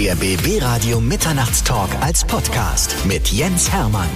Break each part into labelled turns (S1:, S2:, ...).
S1: Der BB Radio Mitternachtstalk als Podcast mit Jens Hermann.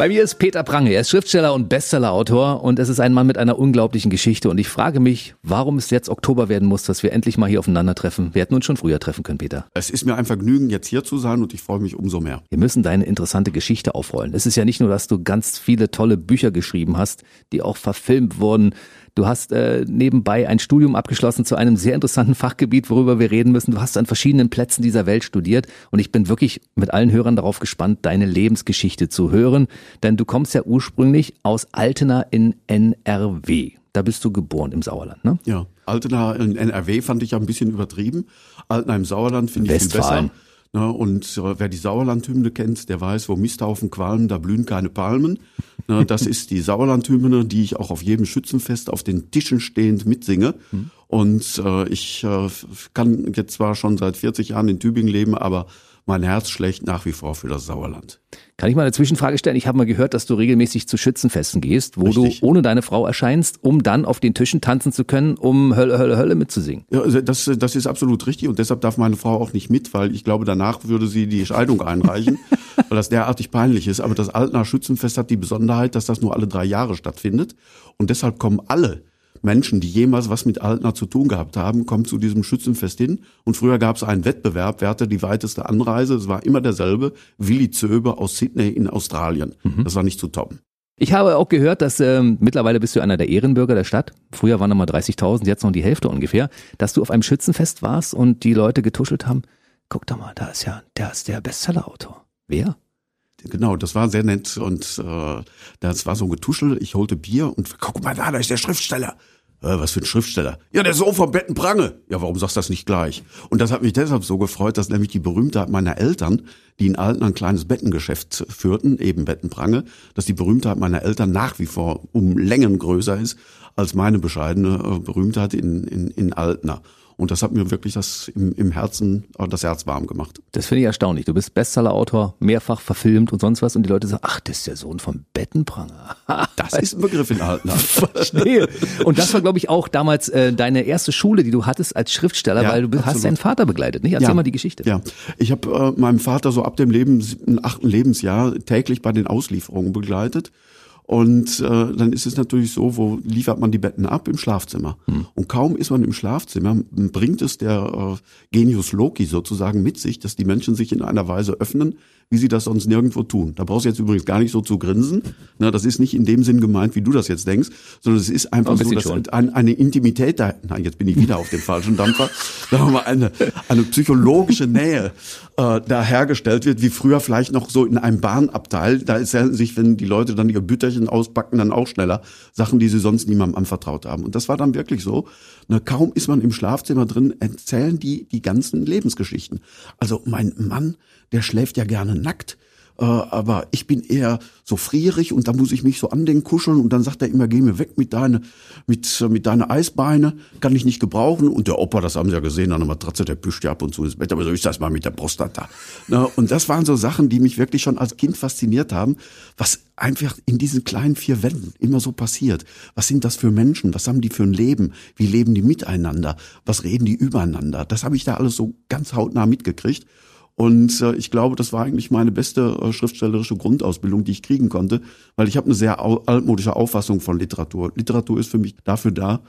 S2: Bei mir ist Peter Prange. Er ist Schriftsteller und Bestsellerautor und es ist ein Mann mit einer unglaublichen Geschichte. Und ich frage mich, warum es jetzt Oktober werden muss, dass wir endlich mal hier aufeinandertreffen. Wir hätten uns schon früher treffen können, Peter.
S3: Es ist mir ein Vergnügen, jetzt hier zu sein und ich freue mich umso mehr.
S2: Wir müssen deine interessante Geschichte aufrollen. Es ist ja nicht nur, dass du ganz viele tolle Bücher geschrieben hast, die auch verfilmt wurden. Du hast äh, nebenbei ein Studium abgeschlossen zu einem sehr interessanten Fachgebiet, worüber wir reden müssen. Du hast an verschiedenen Plätzen dieser Welt studiert und ich bin wirklich mit allen Hörern darauf gespannt, deine Lebensgeschichte zu hören, denn du kommst ja ursprünglich aus Altena in NRW. Da bist du geboren im Sauerland, ne?
S3: Ja, Altena in NRW fand ich ja ein bisschen übertrieben. Altena im Sauerland finde ich viel besser. Ne, und äh, wer die Sauerlandhymne kennt, der weiß, wo Misthaufen qualmen, da blühen keine Palmen. Ne, das ist die Sauerlandhymne, die ich auch auf jedem Schützenfest auf den Tischen stehend mitsinge. Mhm. Und äh, ich äh, kann jetzt zwar schon seit 40 Jahren in Tübingen leben, aber mein Herz schlägt nach wie vor für das Sauerland.
S2: Kann ich mal eine Zwischenfrage stellen? Ich habe mal gehört, dass du regelmäßig zu Schützenfesten gehst, wo Richtig. du ohne deine Frau erscheinst, um dann auf den Tischen tanzen zu können, um Hölle, Hölle, Hölle mitzusingen.
S3: Ja, also das, das ist absolut richtig und deshalb darf meine Frau auch nicht mit, weil ich glaube, danach würde sie die Scheidung einreichen, weil das derartig peinlich ist. Aber das Altner Schützenfest hat die Besonderheit, dass das nur alle drei Jahre stattfindet und deshalb kommen alle Menschen, die jemals was mit Altner zu tun gehabt haben, kommen zu diesem Schützenfest hin. Und früher gab es einen Wettbewerb, wer hatte die weiteste Anreise. Es war immer derselbe, Willi Zöber aus Sydney in Australien. Mhm. Das war nicht zu toppen.
S2: Ich habe auch gehört, dass ähm, mittlerweile bist du einer der Ehrenbürger der Stadt. Früher waren noch mal 30.000, jetzt noch die Hälfte ungefähr. Dass du auf einem Schützenfest warst und die Leute getuschelt haben. Guck doch mal, da ist ja, der ist der Bestsellerautor. Wer?
S3: Genau, das war sehr nett und äh, das war so ein Getuschel. Ich holte Bier und guck mal da, da ist der Schriftsteller. Äh, was für ein Schriftsteller? Ja, der Sohn vom Betten Prange. Ja, warum sagst du das nicht gleich? Und das hat mich deshalb so gefreut, dass nämlich die Berühmtheit meiner Eltern, die in Alten ein kleines Bettengeschäft führten, eben Betten Prange, dass die Berühmtheit meiner Eltern nach wie vor um Längen größer ist als meine bescheidene äh, Berühmtheit in, in, in Altner. Und das hat mir wirklich das im, im Herzen, äh, das Herz warm gemacht.
S2: Das finde ich erstaunlich. Du bist Bestsellerautor, mehrfach verfilmt und sonst was. Und die Leute sagen, ach, das ist der Sohn von Bettenpranger.
S3: das ist ein Begriff in Alten.
S2: Verstehe. Und das war, glaube ich, auch damals äh, deine erste Schule, die du hattest als Schriftsteller, ja, weil du absolut. hast deinen Vater begleitet. Nicht? Erzähl ja, mal die Geschichte.
S3: Ja, ich habe äh, meinen Vater so ab dem Leben, achten Lebensjahr täglich bei den Auslieferungen begleitet. Und äh, dann ist es natürlich so, wo liefert man die Betten ab? Im Schlafzimmer. Hm. Und kaum ist man im Schlafzimmer, bringt es der äh, Genius Loki sozusagen mit sich, dass die Menschen sich in einer Weise öffnen, wie sie das sonst nirgendwo tun. Da brauchst du jetzt übrigens gar nicht so zu grinsen. Na, das ist nicht in dem Sinn gemeint, wie du das jetzt denkst, sondern es ist einfach ein so, dass ein, eine Intimität da, nein, jetzt bin ich wieder auf dem falschen Dampfer, sagen wir mal, eine, eine psychologische Nähe äh, da hergestellt wird, wie früher vielleicht noch so in einem Bahnabteil. Da erzählen sich, wenn die Leute dann ihr Bütterchen auspacken, dann auch schneller Sachen, die sie sonst niemandem anvertraut haben. Und das war dann wirklich so. Na, kaum ist man im Schlafzimmer drin, erzählen die die ganzen Lebensgeschichten. Also mein Mann, der schläft ja gerne nackt. Äh, aber ich bin eher so frierig und da muss ich mich so an den kuscheln und dann sagt er immer, geh mir weg mit deine, mit, mit deine Eisbeine, kann ich nicht gebrauchen. Und der Opa, das haben sie ja gesehen, an der Matratze, der pischt ja ab und zu ins Bett, aber so ist das mal mit der Prostata. Na, und das waren so Sachen, die mich wirklich schon als Kind fasziniert haben, was einfach in diesen kleinen vier Wänden immer so passiert. Was sind das für Menschen? Was haben die für ein Leben? Wie leben die miteinander? Was reden die übereinander? Das habe ich da alles so ganz hautnah mitgekriegt. Und äh, ich glaube, das war eigentlich meine beste äh, schriftstellerische Grundausbildung, die ich kriegen konnte, weil ich habe eine sehr altmodische Auffassung von Literatur. Literatur ist für mich dafür da,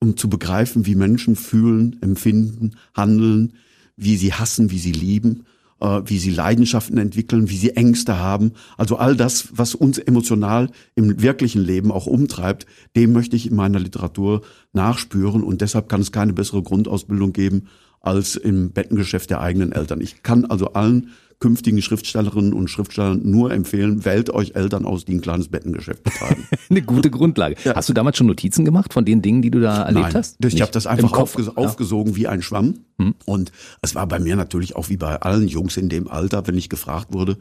S3: um zu begreifen, wie Menschen fühlen, empfinden, handeln, wie sie hassen, wie sie lieben, äh, wie sie Leidenschaften entwickeln, wie sie Ängste haben. Also all das, was uns emotional im wirklichen Leben auch umtreibt, dem möchte ich in meiner Literatur nachspüren und deshalb kann es keine bessere Grundausbildung geben als im Bettengeschäft der eigenen Eltern. Ich kann also allen künftigen Schriftstellerinnen und Schriftstellern nur empfehlen, wählt euch Eltern aus, die ein kleines Bettengeschäft betreiben.
S2: Eine gute Grundlage. Ja. Hast du damals schon Notizen gemacht von den Dingen, die du da erlebt
S3: Nein,
S2: hast?
S3: Ich habe das einfach aufges aufgesogen ja. wie ein Schwamm. Hm. Und es war bei mir natürlich auch wie bei allen Jungs in dem Alter, wenn ich gefragt wurde,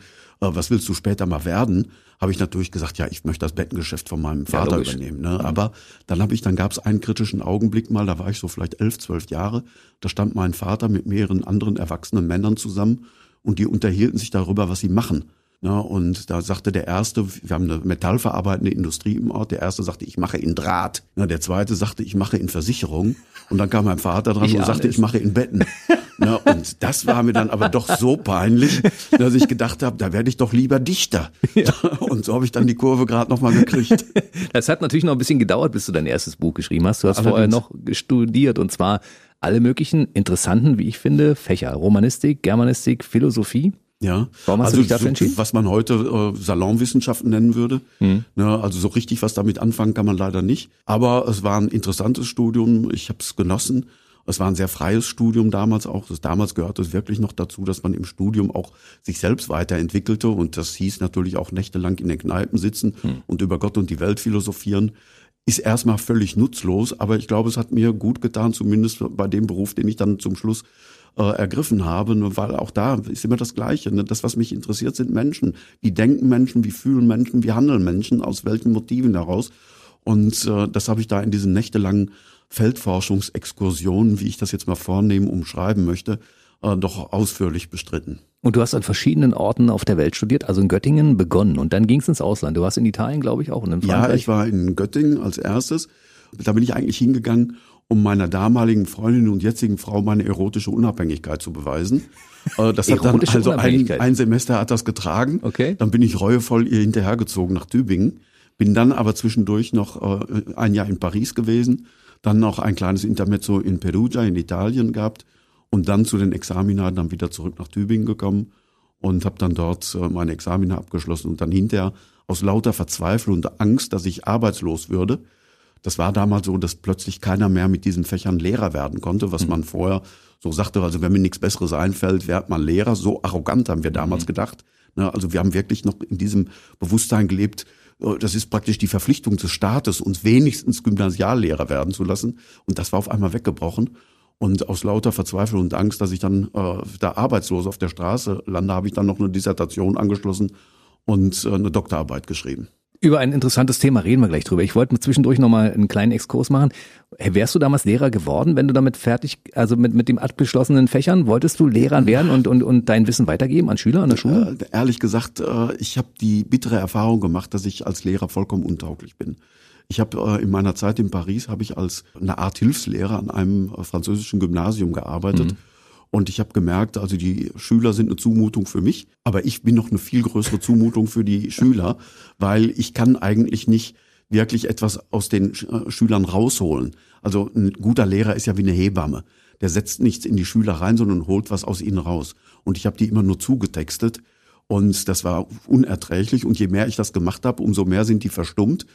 S3: äh, was willst du später mal werden, habe ich natürlich gesagt, ja, ich möchte das Bettengeschäft von meinem Vater ja, übernehmen. Ne? Mhm. Aber dann habe ich, dann gab es einen kritischen Augenblick mal, da war ich so vielleicht elf, zwölf Jahre, da stand mein Vater mit mehreren anderen erwachsenen Männern zusammen und die unterhielten sich darüber, was sie machen. Ja, und da sagte der erste, wir haben eine metallverarbeitende Industrie im Ort, der erste sagte, ich mache in Draht. Ja, der zweite sagte, ich mache in Versicherung. Und dann kam mein Vater dran
S2: Ich
S3: und sagte, ich mache in Betten. Ja, und das war mir dann aber doch so peinlich, dass ich gedacht habe, da werde ich doch lieber Dichter. Und so habe ich dann die Kurve gerade noch mal gekriegt.
S2: Das hat natürlich noch ein bisschen gedauert, bis du dein erstes Buch geschrieben hast. Du hast
S3: Allerdings.
S2: vorher noch studiert und zwar alle möglichen interessanten, wie ich finde, Fächer. Romanistik, Germanistik, Philosophie.
S3: Ja.
S2: Warum hast du dich dafür
S3: so,
S2: entschieden?
S3: Was man heute äh, Salonwissenschaften nennen würde. Ja, also so richtig was damit anfangen kann man leider nicht. Aber es war ein interessantes Studium. Ich habe es genossen. Es war ein sehr freies Studium damals auch. Das, damals gehörte es wirklich noch dazu, dass man im Studium auch sich selbst weiterentwickelte. Und das hieß natürlich auch nächtelang in den Kneipen sitzen und über Gott und die Welt philosophieren. Ist erstmal völlig nutzlos, aber ich glaube, es hat mir gut getan, zumindest bei dem Beruf, den ich dann zum Schluss äh, ergriffen habe, weil auch da ist immer das Gleiche. Ne? Das, was mich interessiert, sind Menschen. Wie denken Menschen, wie fühlen Menschen, wie handeln Menschen, aus welchen Motiven heraus. Und äh, das habe ich da in diesen nächtelangen Feldforschungsexkursionen, wie ich das jetzt mal vornehmen, umschreiben möchte, äh, doch ausführlich bestritten.
S2: Und du hast an verschiedenen Orten auf der Welt studiert, also in Göttingen begonnen und dann ging es ins Ausland. Du warst in Italien, glaube ich, auch und in
S3: Ja,
S2: Frankreich.
S3: ich war in Göttingen als erstes. Da bin ich eigentlich hingegangen, um meiner damaligen Freundin und jetzigen Frau meine erotische Unabhängigkeit zu beweisen. Das hat dann also ein, ein Semester hat das getragen.
S2: Okay.
S3: Dann bin ich reuevoll ihr hinterhergezogen nach Tübingen. Bin dann aber zwischendurch noch äh, ein Jahr in Paris gewesen, dann noch ein kleines Intermezzo in Perugia in Italien gehabt und dann zu den Examina dann wieder zurück nach Tübingen gekommen und habe dann dort äh, meine Examina abgeschlossen und dann hinterher aus lauter Verzweiflung und Angst, dass ich arbeitslos würde. Das war damals so, dass plötzlich keiner mehr mit diesen Fächern Lehrer werden konnte, was man vorher so sagte, also wenn mir nichts Besseres einfällt, wird man Lehrer. So arrogant haben wir damals gedacht. Ne, also wir haben wirklich noch in diesem Bewusstsein gelebt, äh, das ist praktisch die Verpflichtung des Staates, uns wenigstens Gymnasiallehrer werden zu lassen. Und das war auf einmal weggebrochen. Und aus lauter Verzweiflung und Angst, dass ich dann äh, da arbeitslos auf der Straße lande, habe ich dann noch eine Dissertation angeschlossen und äh, eine Doktorarbeit geschrieben.
S2: Über ein interessantes Thema reden wir gleich drüber. Ich wollte zwischendurch nochmal einen kleinen Exkurs machen. Hey, Wärst du damals Lehrer geworden, wenn du damit fertig, also mit, mit dem abgeschlossenen Fächern, wolltest du Lehrer werden und, und, und dein Wissen weitergeben an Schüler an der Schule?
S3: Äh, ehrlich gesagt, äh, ich habe die bittere Erfahrung gemacht, dass ich als Lehrer vollkommen untauglich bin. Ich habe äh, in meiner Zeit in Paris habe ich als eine Art Hilfslehrer an einem äh, französischen Gymnasium gearbeitet. Und ich habe gemerkt, also die Schüler sind eine Zumutung für mich, aber ich bin noch eine viel größere Zumutung für die Schüler, weil ich kann eigentlich nicht wirklich etwas aus den äh, Schülern rausholen. Also ein guter Lehrer ist ja wie eine Hebamme. Der setzt nichts in die Schüler rein, sondern holt was aus ihnen raus. Und ich habe die immer nur zugetextet. Und das war unerträglich. Und je mehr ich das gemacht habe, umso mehr sind die verstummt.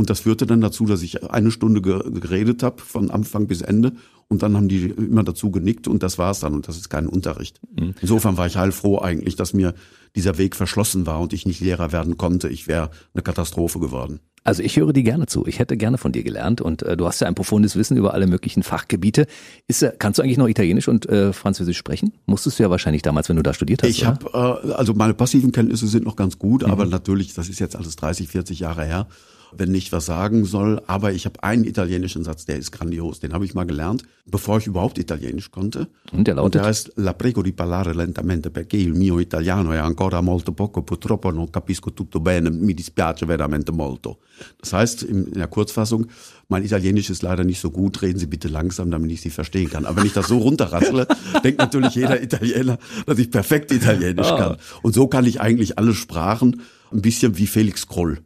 S3: Und das führte dann dazu, dass ich eine Stunde ge geredet habe, von Anfang bis Ende. Und dann haben die immer dazu genickt und das war's dann. Und das ist kein Unterricht. Insofern war ich heilfroh eigentlich, dass mir dieser Weg verschlossen war und ich nicht Lehrer werden konnte. Ich wäre eine Katastrophe geworden.
S2: Also ich höre dir gerne zu. Ich hätte gerne von dir gelernt und äh, du hast ja ein profundes Wissen über alle möglichen Fachgebiete. Ist, äh, kannst du eigentlich noch Italienisch und äh, Französisch sprechen? Musstest du ja wahrscheinlich damals, wenn du da studiert hast.
S3: Ich habe, äh, also meine passiven Kenntnisse sind noch ganz gut, aber
S2: Mhm.
S3: natürlich, das ist jetzt alles 30, 40 Jahre her, wenn ich was sagen soll. Aber ich habe einen italienischen Satz, der ist grandios. Den habe ich mal gelernt, bevor ich überhaupt Italienisch konnte.
S2: Und der lautet?
S3: der heißt La prego di parlare lentamente perché il mio italiano è ancora molto poco, purtroppo non capisco tutto bene, mi dispiace veramente molto. Das heißt, in in der Kurzfassung, mein Italienisch ist leider nicht so gut, reden Sie bitte langsam, damit ich Sie verstehen kann. Aber wenn ich das so runterrassle, denkt natürlich jeder Italiener, dass ich perfekt Italienisch kann. Und so kann ich eigentlich alle Sprachen, ein bisschen wie Felix Kroll.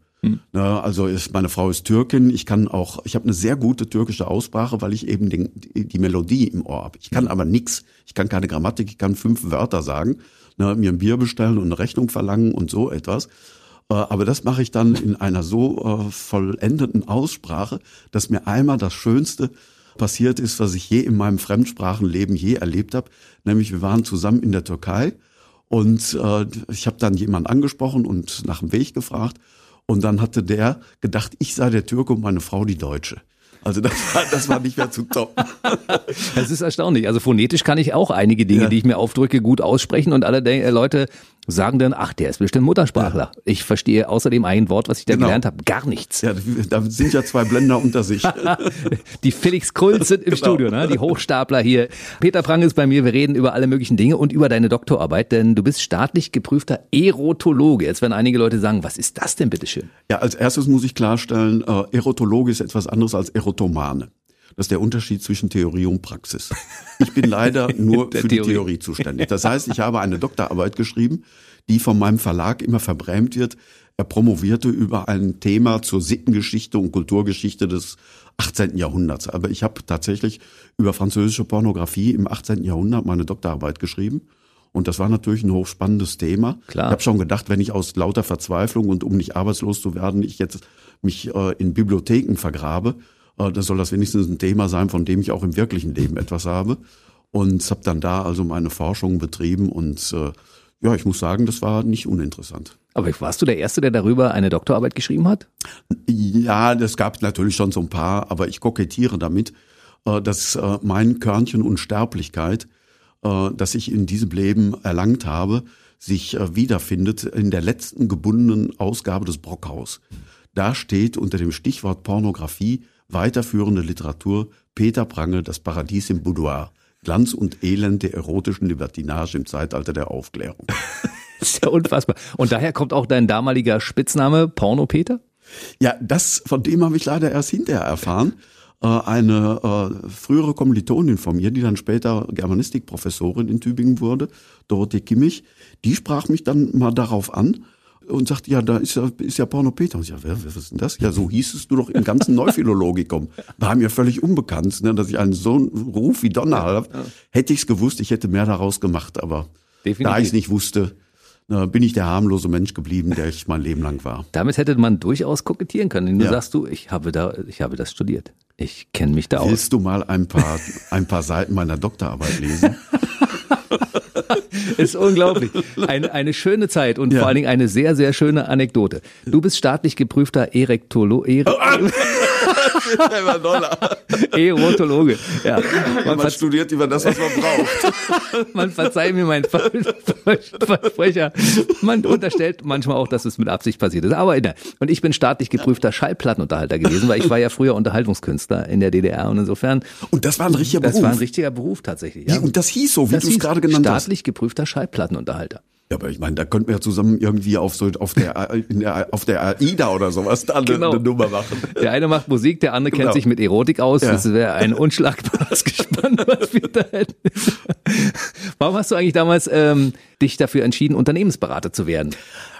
S3: Ne, also ist, meine Frau ist Türkin. Ich kann auch, ich habe eine sehr gute türkische Aussprache, weil ich eben den, die, die Melodie im Ohr habe. Ich kann aber nix. Ich kann keine Grammatik. Ich kann fünf Wörter sagen, ne, mir ein Bier bestellen und eine Rechnung verlangen und so etwas. Äh, Aber das mache ich dann in einer so äh, vollendeten Aussprache, dass mir einmal das Schönste passiert ist, was ich je in meinem Fremdsprachenleben je erlebt habe. Nämlich wir waren zusammen in der Türkei und äh, ich habe dann jemanden angesprochen und nach dem Weg gefragt. Und dann hatte der gedacht, ich sei der Türke und meine Frau die Deutsche. Also das war, das war nicht mehr zu toppen.
S2: Das ist erstaunlich. Also phonetisch kann ich auch einige Dinge,
S3: Ja.
S2: die ich mir aufdrücke, gut aussprechen und alle äh, Leute sagen dann, ach, der ist bestimmt Muttersprachler. Ja. Ich verstehe außerdem ein Wort, was ich da genau. gelernt habe, gar nichts.
S3: Ja, da sind ja zwei Blender unter sich.
S2: die Felix Krulls sind im genau. Studio, ne? die Hochstapler hier. Peter Frank ist bei mir, wir reden über alle möglichen Dinge und über deine Doktorarbeit, denn du bist staatlich geprüfter Erotologe. Jetzt werden einige Leute sagen, was ist das denn bitteschön?
S3: Ja, als erstes muss ich klarstellen, äh, Erotologe ist etwas anderes als Erotomane. Das ist der Unterschied zwischen Theorie und Praxis. Ich bin leider nur für Theorie. die Theorie zuständig. Das heißt, ich habe eine Doktorarbeit geschrieben, die von meinem Verlag immer verbrämt wird. Er promovierte über ein Thema zur Sittengeschichte und Kulturgeschichte des 18. Jahrhunderts. Aber ich habe tatsächlich über französische Pornografie im 18. Jahrhundert meine Doktorarbeit geschrieben. Und das war natürlich ein hochspannendes Thema. Klar. Ich habe schon gedacht, wenn ich aus lauter Verzweiflung und um nicht arbeitslos zu werden, ich jetzt mich äh, in Bibliotheken vergrabe, äh, dann soll das wenigstens ein Thema sein, von dem ich auch im wirklichen Leben etwas habe. Und habe dann da also meine Forschung betrieben und äh, ja, ich muss sagen, das war nicht uninteressant.
S2: Aber warst du der Erste, der darüber eine Doktorarbeit geschrieben hat?
S3: Ja, das gab natürlich schon so ein paar, aber ich kokettiere damit, äh, dass mein Körnchen Unsterblichkeit, das ich in diesem Leben erlangt habe, sich wiederfindet in der letzten gebundenen Ausgabe des Brockhaus. Da steht unter dem Stichwort Pornografie weiterführende Literatur Peter Prange, Das Paradies im Boudoir. Glanz und Elend der erotischen Libertinage im Zeitalter der Aufklärung.
S2: das ist ja unfassbar. Und daher kommt auch dein damaliger Spitzname Porno Peter?
S3: Ja, das, von dem habe ich leider erst hinterher erfahren. Äh, eine äh, frühere Kommilitonin von mir, die dann später Germanistikprofessorin in Tübingen wurde, Dorothee Kimmich, die sprach mich dann mal darauf an, und sagt, ja, da ist ja, ist ja Porno Peter. Und ich, ja, wer, wer ist denn das? Ja, so hieß es du doch im ganzen Neuphilologikum. War mir völlig unbekannt, ne, dass ich einen so einen Ruf wie Donner habe. Hätte ich es gewusst, ich hätte mehr daraus gemacht, aber Definitiv. da ich es nicht wusste, na, bin ich der harmlose Mensch geblieben, der ich mein Leben lang war.
S2: Damit hätte man durchaus kokettieren können. Du ja. sagst du, ich habe da, ich habe das studiert. Ich kenne mich da
S3: Willst aus. Willst du mal ein paar, ein paar Seiten meiner Doktorarbeit lesen?
S2: ist unglaublich. Eine, eine schöne Zeit und ja. vor allen Dingen eine sehr, sehr schöne Anekdote. Du bist staatlich geprüfter Erektolo Erek oh, ah. Erotologe. Ja.
S3: Man, man studiert über das, was man braucht.
S2: man verzeiht mir mein Versprecher. Man unterstellt manchmal auch, dass es mit Absicht passiert ist. Aber in und ich bin staatlich geprüfter Schallplattenunterhalter gewesen, weil ich war ja früher Unterhaltungskünstler in der DDR und insofern.
S3: Und das war ein richtiger Beruf.
S2: Das war ein richtiger Beruf tatsächlich.
S3: Ja. und das hieß so, wie du es gerade genannt
S2: hast. Staatlich geprüfter Schallplattenunterhalter.
S3: Ja, aber ich meine, da könnten wir ja zusammen irgendwie auf so auf der, der auf der AIDA oder sowas da genau. eine, Nummer machen.
S2: Der eine macht Musik, der andere genau. kennt sich mit Erotik aus. Ja. Das wäre ein unschlagbares Gespann, was wir da hätten. Warum hast du eigentlich damals ähm, dich dafür entschieden, Unternehmensberater zu werden?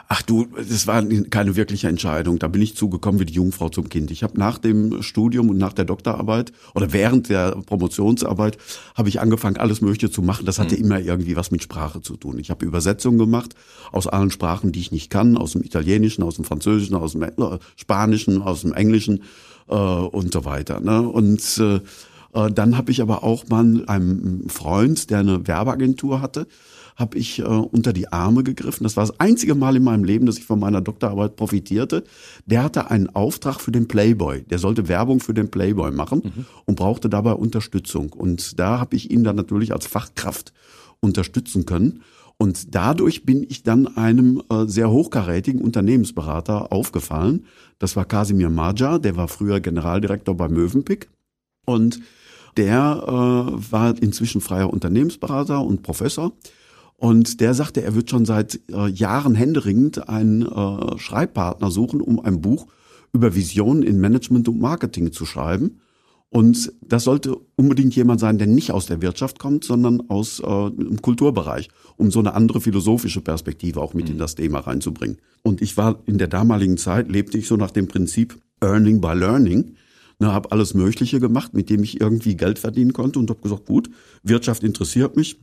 S3: Ach du, das war keine wirkliche Entscheidung. Da bin ich zugekommen wie die Jungfrau zum Kind. Ich habe nach dem Studium und nach der Doktorarbeit oder während der Promotionsarbeit habe ich angefangen, alles Mögliche zu machen. Das hatte mhm. immer irgendwie was mit Sprache zu tun. Ich habe Übersetzungen gemacht aus allen Sprachen, die ich nicht kann, aus dem Italienischen, aus dem Französischen, aus dem äh, Spanischen, aus dem Englischen äh, und so weiter. Ne? Und äh, äh dann habe ich aber auch mal einem Freund, der eine Werbeagentur hatte, habe ich äh, unter die Arme gegriffen. Das war das einzige Mal in meinem Leben, dass ich von meiner Doktorarbeit profitierte. Der hatte einen Auftrag für den Playboy. Der sollte Werbung für den Playboy machen mhm. und brauchte dabei Unterstützung. Und da habe ich ihn dann natürlich als Fachkraft unterstützen können. Und dadurch bin ich dann einem äh, sehr hochkarätigen Unternehmensberater aufgefallen. Das war Kasimir Maja, der war früher Generaldirektor bei Mövenpick. Und der äh, war inzwischen freier Unternehmensberater und Professor. Und der sagte, er wird schon seit äh, Jahren händeringend einen äh, Schreibpartner suchen, um ein Buch über Visionen in Management und Marketing zu schreiben. Und das sollte unbedingt jemand sein, der nicht aus der Wirtschaft kommt, sondern aus äh, dem Kulturbereich, um so eine andere philosophische Perspektive auch mit mhm. in das Thema reinzubringen. Und ich war in der damaligen Zeit, lebte ich so nach dem Prinzip Earning by Learning. Ne, habe alles Mögliche gemacht, mit dem ich irgendwie Geld verdienen konnte und habe gesagt, gut, Wirtschaft interessiert mich,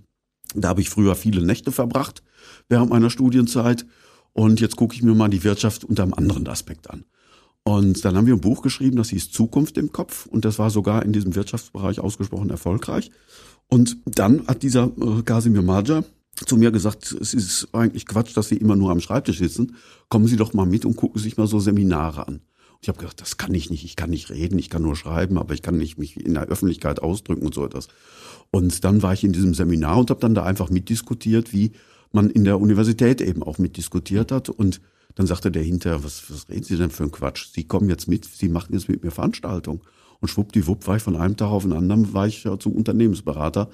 S3: da habe ich früher viele Nächte verbracht während meiner Studienzeit. Und jetzt gucke ich mir mal die Wirtschaft unter einem anderen Aspekt an. Und dann haben wir ein Buch geschrieben, das hieß Zukunft im Kopf. Und das war sogar in diesem Wirtschaftsbereich ausgesprochen erfolgreich. Und dann hat dieser äh, Kasimir Maja zu mir gesagt, es ist eigentlich Quatsch, dass Sie immer nur am Schreibtisch sitzen. Kommen Sie doch mal mit und gucken sich mal so Seminare an. Ich habe gedacht, das kann ich nicht, ich kann nicht reden, ich kann nur schreiben, aber ich kann nicht mich in der Öffentlichkeit ausdrücken und so etwas. Und dann war ich in diesem Seminar und habe dann da einfach mitdiskutiert, wie man in der Universität eben auch mitdiskutiert hat und dann sagte der hinterher, was, was reden Sie denn für einen Quatsch? Sie kommen jetzt mit, Sie machen jetzt mit mir Veranstaltung. Und schwuppdiwupp war ich von einem Tag auf den anderen, war ich zum Unternehmensberater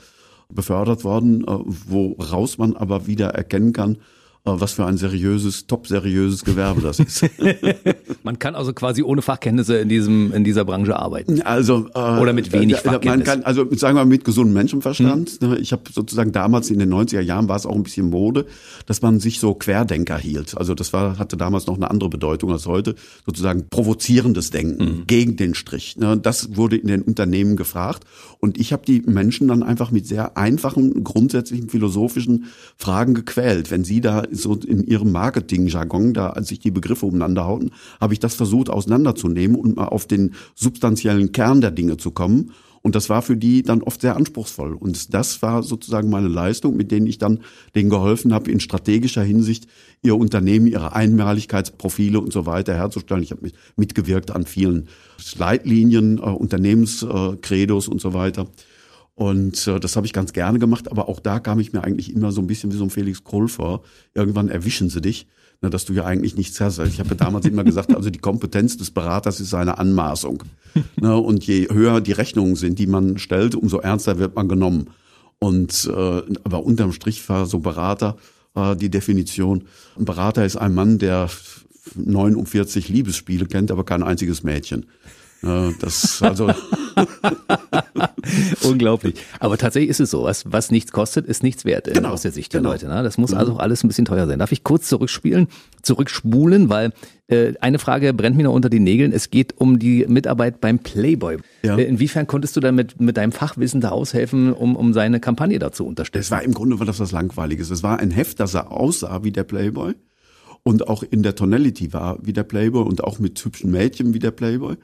S3: befördert worden, äh, woraus man aber wieder erkennen kann, was für ein seriöses, top seriöses Gewerbe das ist.
S2: man kann also quasi ohne Fachkenntnisse in diesem in dieser Branche arbeiten.
S3: Also
S2: äh, oder mit wenig Fachkenntnis.
S3: Man kann also sagen wir mal mit gesundem Menschenverstand. Hm. Ich habe sozusagen damals in den 90er Jahren war es auch ein bisschen Mode, dass man sich so Querdenker hielt. Also das war hatte damals noch eine andere Bedeutung als heute, sozusagen provozierendes Denken hm. gegen den Strich. Ne? Das wurde in den Unternehmen gefragt und ich habe die Menschen dann einfach mit sehr einfachen grundsätzlichen philosophischen Fragen gequält. Wenn sie da so in ihrem Marketing-Jargon, da als sich die Begriffe umeinander hauten, habe ich das versucht auseinanderzunehmen und mal auf den substanziellen Kern der Dinge zu kommen. Und das war für die dann oft sehr anspruchsvoll. Und das war sozusagen meine Leistung, mit denen ich dann denen geholfen habe, in strategischer Hinsicht ihr Unternehmen, ihre Einmaligkeitsprofile und so weiter herzustellen. Ich habe mitgewirkt an vielen Leitlinien, äh, Unternehmenskredos und so weiter. Und äh, das habe ich ganz gerne gemacht, aber auch da kam ich mir eigentlich immer so ein bisschen wie so ein Felix Kohl vor. Irgendwann erwischen sie dich, ne, dass du ja eigentlich nichts hast. Also ich habe ja damals immer gesagt, also die Kompetenz des Beraters ist eine Anmaßung. Ne, und je höher die Rechnungen sind, die man stellt, umso ernster wird man genommen. Und äh, aber unterm Strich war so Berater äh, die Definition. Ein Berater ist ein Mann, der 49 Liebesspiele kennt, aber kein einziges Mädchen. Das also
S2: unglaublich. Aber tatsächlich ist es so, was, was nichts kostet, ist nichts wert äh, genau. aus der Sicht der genau. Leute. Ne? Das muss mhm. also alles ein bisschen teuer sein. Darf ich kurz zurückspielen, zurückspulen, weil äh, eine Frage brennt mir noch unter den Nägeln. Es geht um die Mitarbeit beim Playboy. Ja. Äh, inwiefern konntest du da mit, deinem Fachwissen da aushelfen, um, um seine Kampagne da zu unterstützen?
S3: Es war im Grunde war das was Langweiliges. Es war ein Heft, das er aussah wie der Playboy und auch in der Tonality war wie der Playboy und auch mit hübschen Mädchen wie der Playboy.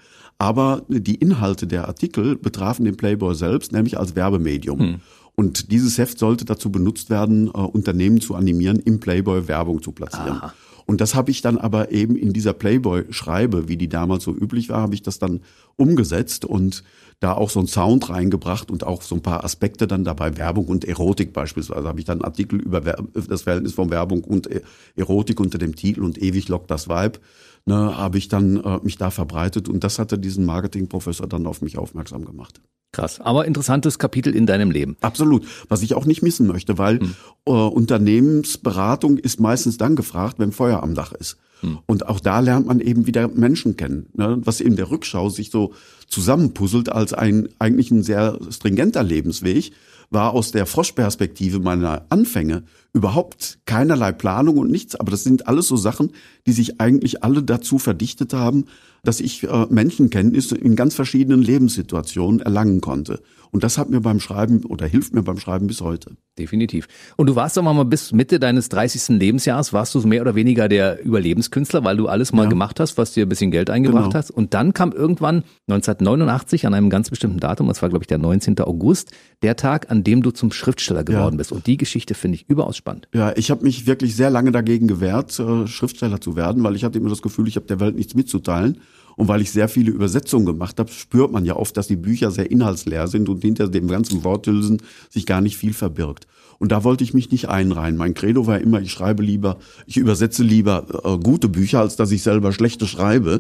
S3: Aber die Inhalte der Artikel betrafen den Playboy selbst, nämlich als Werbemedium. Hm. Und dieses Heft sollte dazu benutzt werden, äh, Unternehmen zu animieren, im Playboy Werbung zu platzieren. Aha. Und das habe ich dann aber eben in dieser Playboy-Schreibe, wie die damals so üblich war, habe ich das dann umgesetzt und da auch so einen Sound reingebracht und auch so ein paar Aspekte dann dabei, Werbung und Erotik beispielsweise, habe ich dann einen Artikel über das Verhältnis von Werbung und e-, Erotik unter dem Titel und ewig lockt das Vibe, ne, habe ich dann äh, mich da verbreitet und das hatte diesen Marketingprofessor dann auf mich aufmerksam gemacht.
S2: Krass, aber interessantes Kapitel in deinem Leben.
S3: Absolut, was ich auch nicht missen möchte, weil hm. äh, Unternehmensberatung ist meistens dann gefragt, wenn Feuer am Dach ist. Hm. Und auch da lernt man eben wieder Menschen kennen, ne, was in der Rückschau sich so zusammenpuzzelt als ein eigentlich ein sehr stringenter Lebensweg, war aus der Froschperspektive meiner Anfänge überhaupt keinerlei Planung und nichts. Aber das sind alles so Sachen, die sich eigentlich alle dazu verdichtet haben, dass ich äh, Menschenkenntnis in ganz verschiedenen Lebenssituationen erlangen konnte. Und das hat mir beim Schreiben oder hilft mir beim Schreiben bis heute.
S2: Definitiv. Und du warst doch mal bis Mitte deines 30. Lebensjahres, warst du mehr oder weniger der Überlebenskünstler, weil du alles mal ja. gemacht hast, was dir ein bisschen Geld eingebracht genau. hast. Und dann kam irgendwann 1989 an einem ganz bestimmten Datum, das war glaube ich der 19. August, der Tag, an dem du zum Schriftsteller geworden ja. bist. Und die Geschichte finde ich überaus spannend.
S3: Ja, ich habe mich wirklich sehr lange dagegen gewehrt, äh, Schriftsteller zu werden, weil ich hatte immer das Gefühl, ich habe der Welt nichts mitzuteilen. Und weil ich sehr viele Übersetzungen gemacht habe, spürt man ja oft, dass die Bücher sehr inhaltsleer sind und hinter dem ganzen Worthülsen sich gar nicht viel verbirgt. Und da wollte ich mich nicht einreihen. Mein Credo war immer, ich schreibe lieber, ich übersetze lieber äh, gute Bücher, als dass ich selber schlechte schreibe.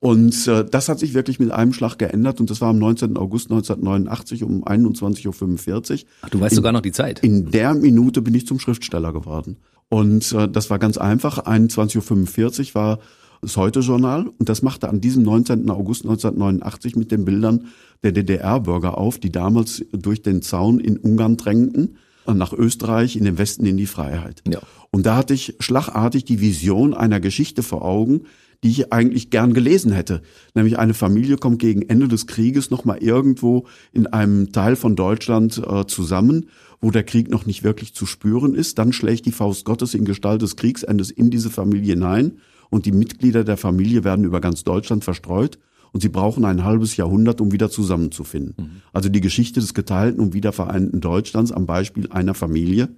S3: Und äh, das hat sich wirklich mit einem Schlag geändert und das war am 19. August 1989 um 21.45 Uhr.
S2: Ach, du weißt in, sogar noch die Zeit.
S3: In der Minute bin ich zum Schriftsteller geworden. Und äh, das war ganz einfach. 21.45 Uhr war das Heute-Journal und das machte an diesem 19. August 1989 mit den Bildern der DDR-Bürger auf, die damals durch den Zaun in Ungarn drängten, nach Österreich, in den Westen in die Freiheit. Ja. Und da hatte ich schlagartig die Vision einer Geschichte vor Augen, die ich eigentlich gern gelesen hätte. Nämlich eine Familie kommt gegen Ende des Krieges nochmal irgendwo in einem Teil von Deutschland äh, zusammen, wo der Krieg noch nicht wirklich zu spüren ist. Dann schlägt die Faust Gottes in Gestalt des Kriegsendes in diese Familie hinein und die Mitglieder der Familie werden über ganz Deutschland verstreut und sie brauchen ein halbes Jahrhundert, um wieder zusammenzufinden. Mhm. Also die Geschichte des geteilten und wiedervereinten Deutschlands am Beispiel einer Familie.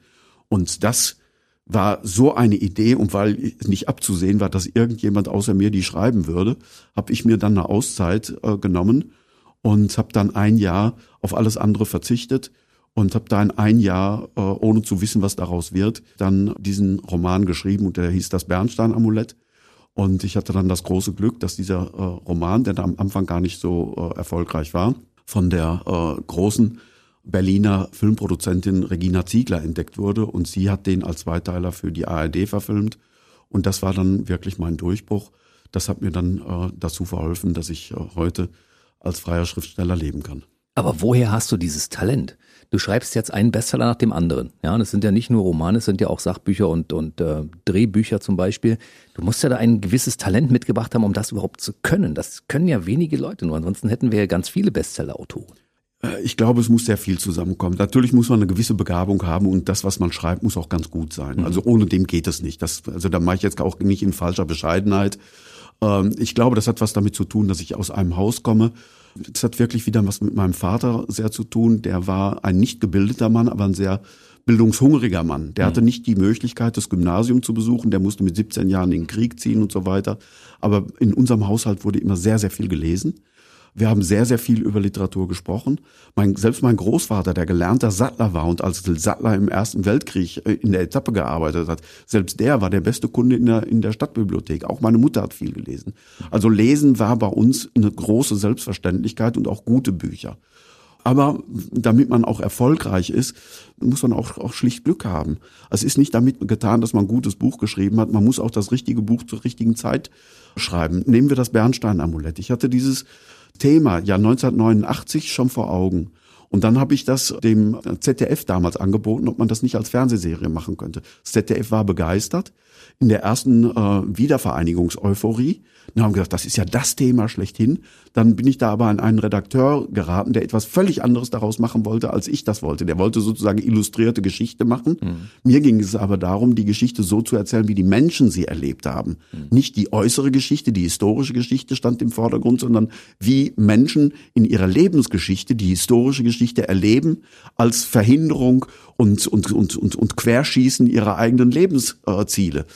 S3: Und das war so eine Idee und weil nicht abzusehen war, dass irgendjemand außer mir die schreiben würde, habe ich mir dann eine Auszeit äh, genommen und habe dann ein Jahr auf alles andere verzichtet und habe da in ein Jahr, äh, ohne zu wissen, was daraus wird, dann diesen Roman geschrieben und der hieß das Bernstein-Amulett. Und ich hatte dann das große Glück, dass dieser äh, Roman, der da am Anfang gar nicht so äh, erfolgreich war, von der äh, großen Berliner Filmproduzentin Regina Ziegler entdeckt wurde und sie hat den als Zweiteiler für die ARD verfilmt und das war dann wirklich mein Durchbruch. Das hat mir dann äh, dazu verholfen, dass ich äh, heute als freier Schriftsteller leben kann.
S2: Aber woher hast du dieses Talent? Du schreibst jetzt einen Bestseller nach dem anderen. Ja, das sind ja nicht nur Romane, es sind ja auch Sachbücher und, und äh, Drehbücher zum Beispiel. Du musst ja da ein gewisses Talent mitgebracht haben, um das überhaupt zu können. Das können ja wenige Leute nur. Ansonsten hätten wir ja ganz viele Bestseller-Autoren.
S3: Äh, ich glaube, es muss sehr viel zusammenkommen. Natürlich muss man eine gewisse Begabung haben und das, was man schreibt, muss auch ganz gut sein. Mhm. Also ohne dem geht es nicht. Das, also da mache ich jetzt auch nicht in falscher Bescheidenheit. Ähm, ich glaube, das hat was damit zu tun, dass ich aus einem Haus komme. Das hat wirklich wieder was mit meinem Vater sehr zu tun. Der war ein nicht gebildeter Mann, aber ein sehr bildungshungriger Mann. Der mhm. hatte nicht die Möglichkeit, das Gymnasium zu besuchen. Der musste mit 17 Jahren in den Krieg ziehen und so weiter. Aber in unserem Haushalt wurde immer sehr, sehr viel gelesen. Wir haben sehr, sehr viel über Literatur gesprochen. Mein, selbst mein Großvater, der gelernter Sattler war und als Sattler im Ersten Weltkrieg äh, in der Etappe gearbeitet hat, selbst der war der beste Kunde in der, in der Stadtbibliothek. Auch meine Mutter hat viel gelesen. Also Lesen war bei uns eine große Selbstverständlichkeit und auch gute Bücher. Aber damit man auch erfolgreich ist, muss man auch, auch schlicht Glück haben. Es ist nicht damit getan, dass man ein gutes Buch geschrieben hat. Man muss auch das richtige Buch zur richtigen Zeit schreiben. Nehmen wir das Bernstein-Amulett. Ich hatte dieses Thema ja 1989 schon vor Augen. Und dann habe ich das dem ZDF damals angeboten, ob man das nicht als Fernsehserie machen könnte. Das ZDF war begeistert in der ersten äh, Wiedervereinigungseuphorie. Dann haben wir gesagt, das ist ja das Thema schlechthin. Dann bin ich da aber an einen Redakteur geraten, der etwas völlig anderes daraus machen wollte, als ich das wollte. Der wollte sozusagen illustrierte Geschichte machen. Mhm. Mir ging es aber darum, die Geschichte so zu erzählen, wie die Menschen sie erlebt haben. Mhm. Nicht die äußere Geschichte, die historische Geschichte stand im Vordergrund, sondern wie Menschen in ihrer Lebensgeschichte die historische Geschichte erleben als Verhinderung und, und, und, und, und Querschießen ihrer eigenen Lebensziele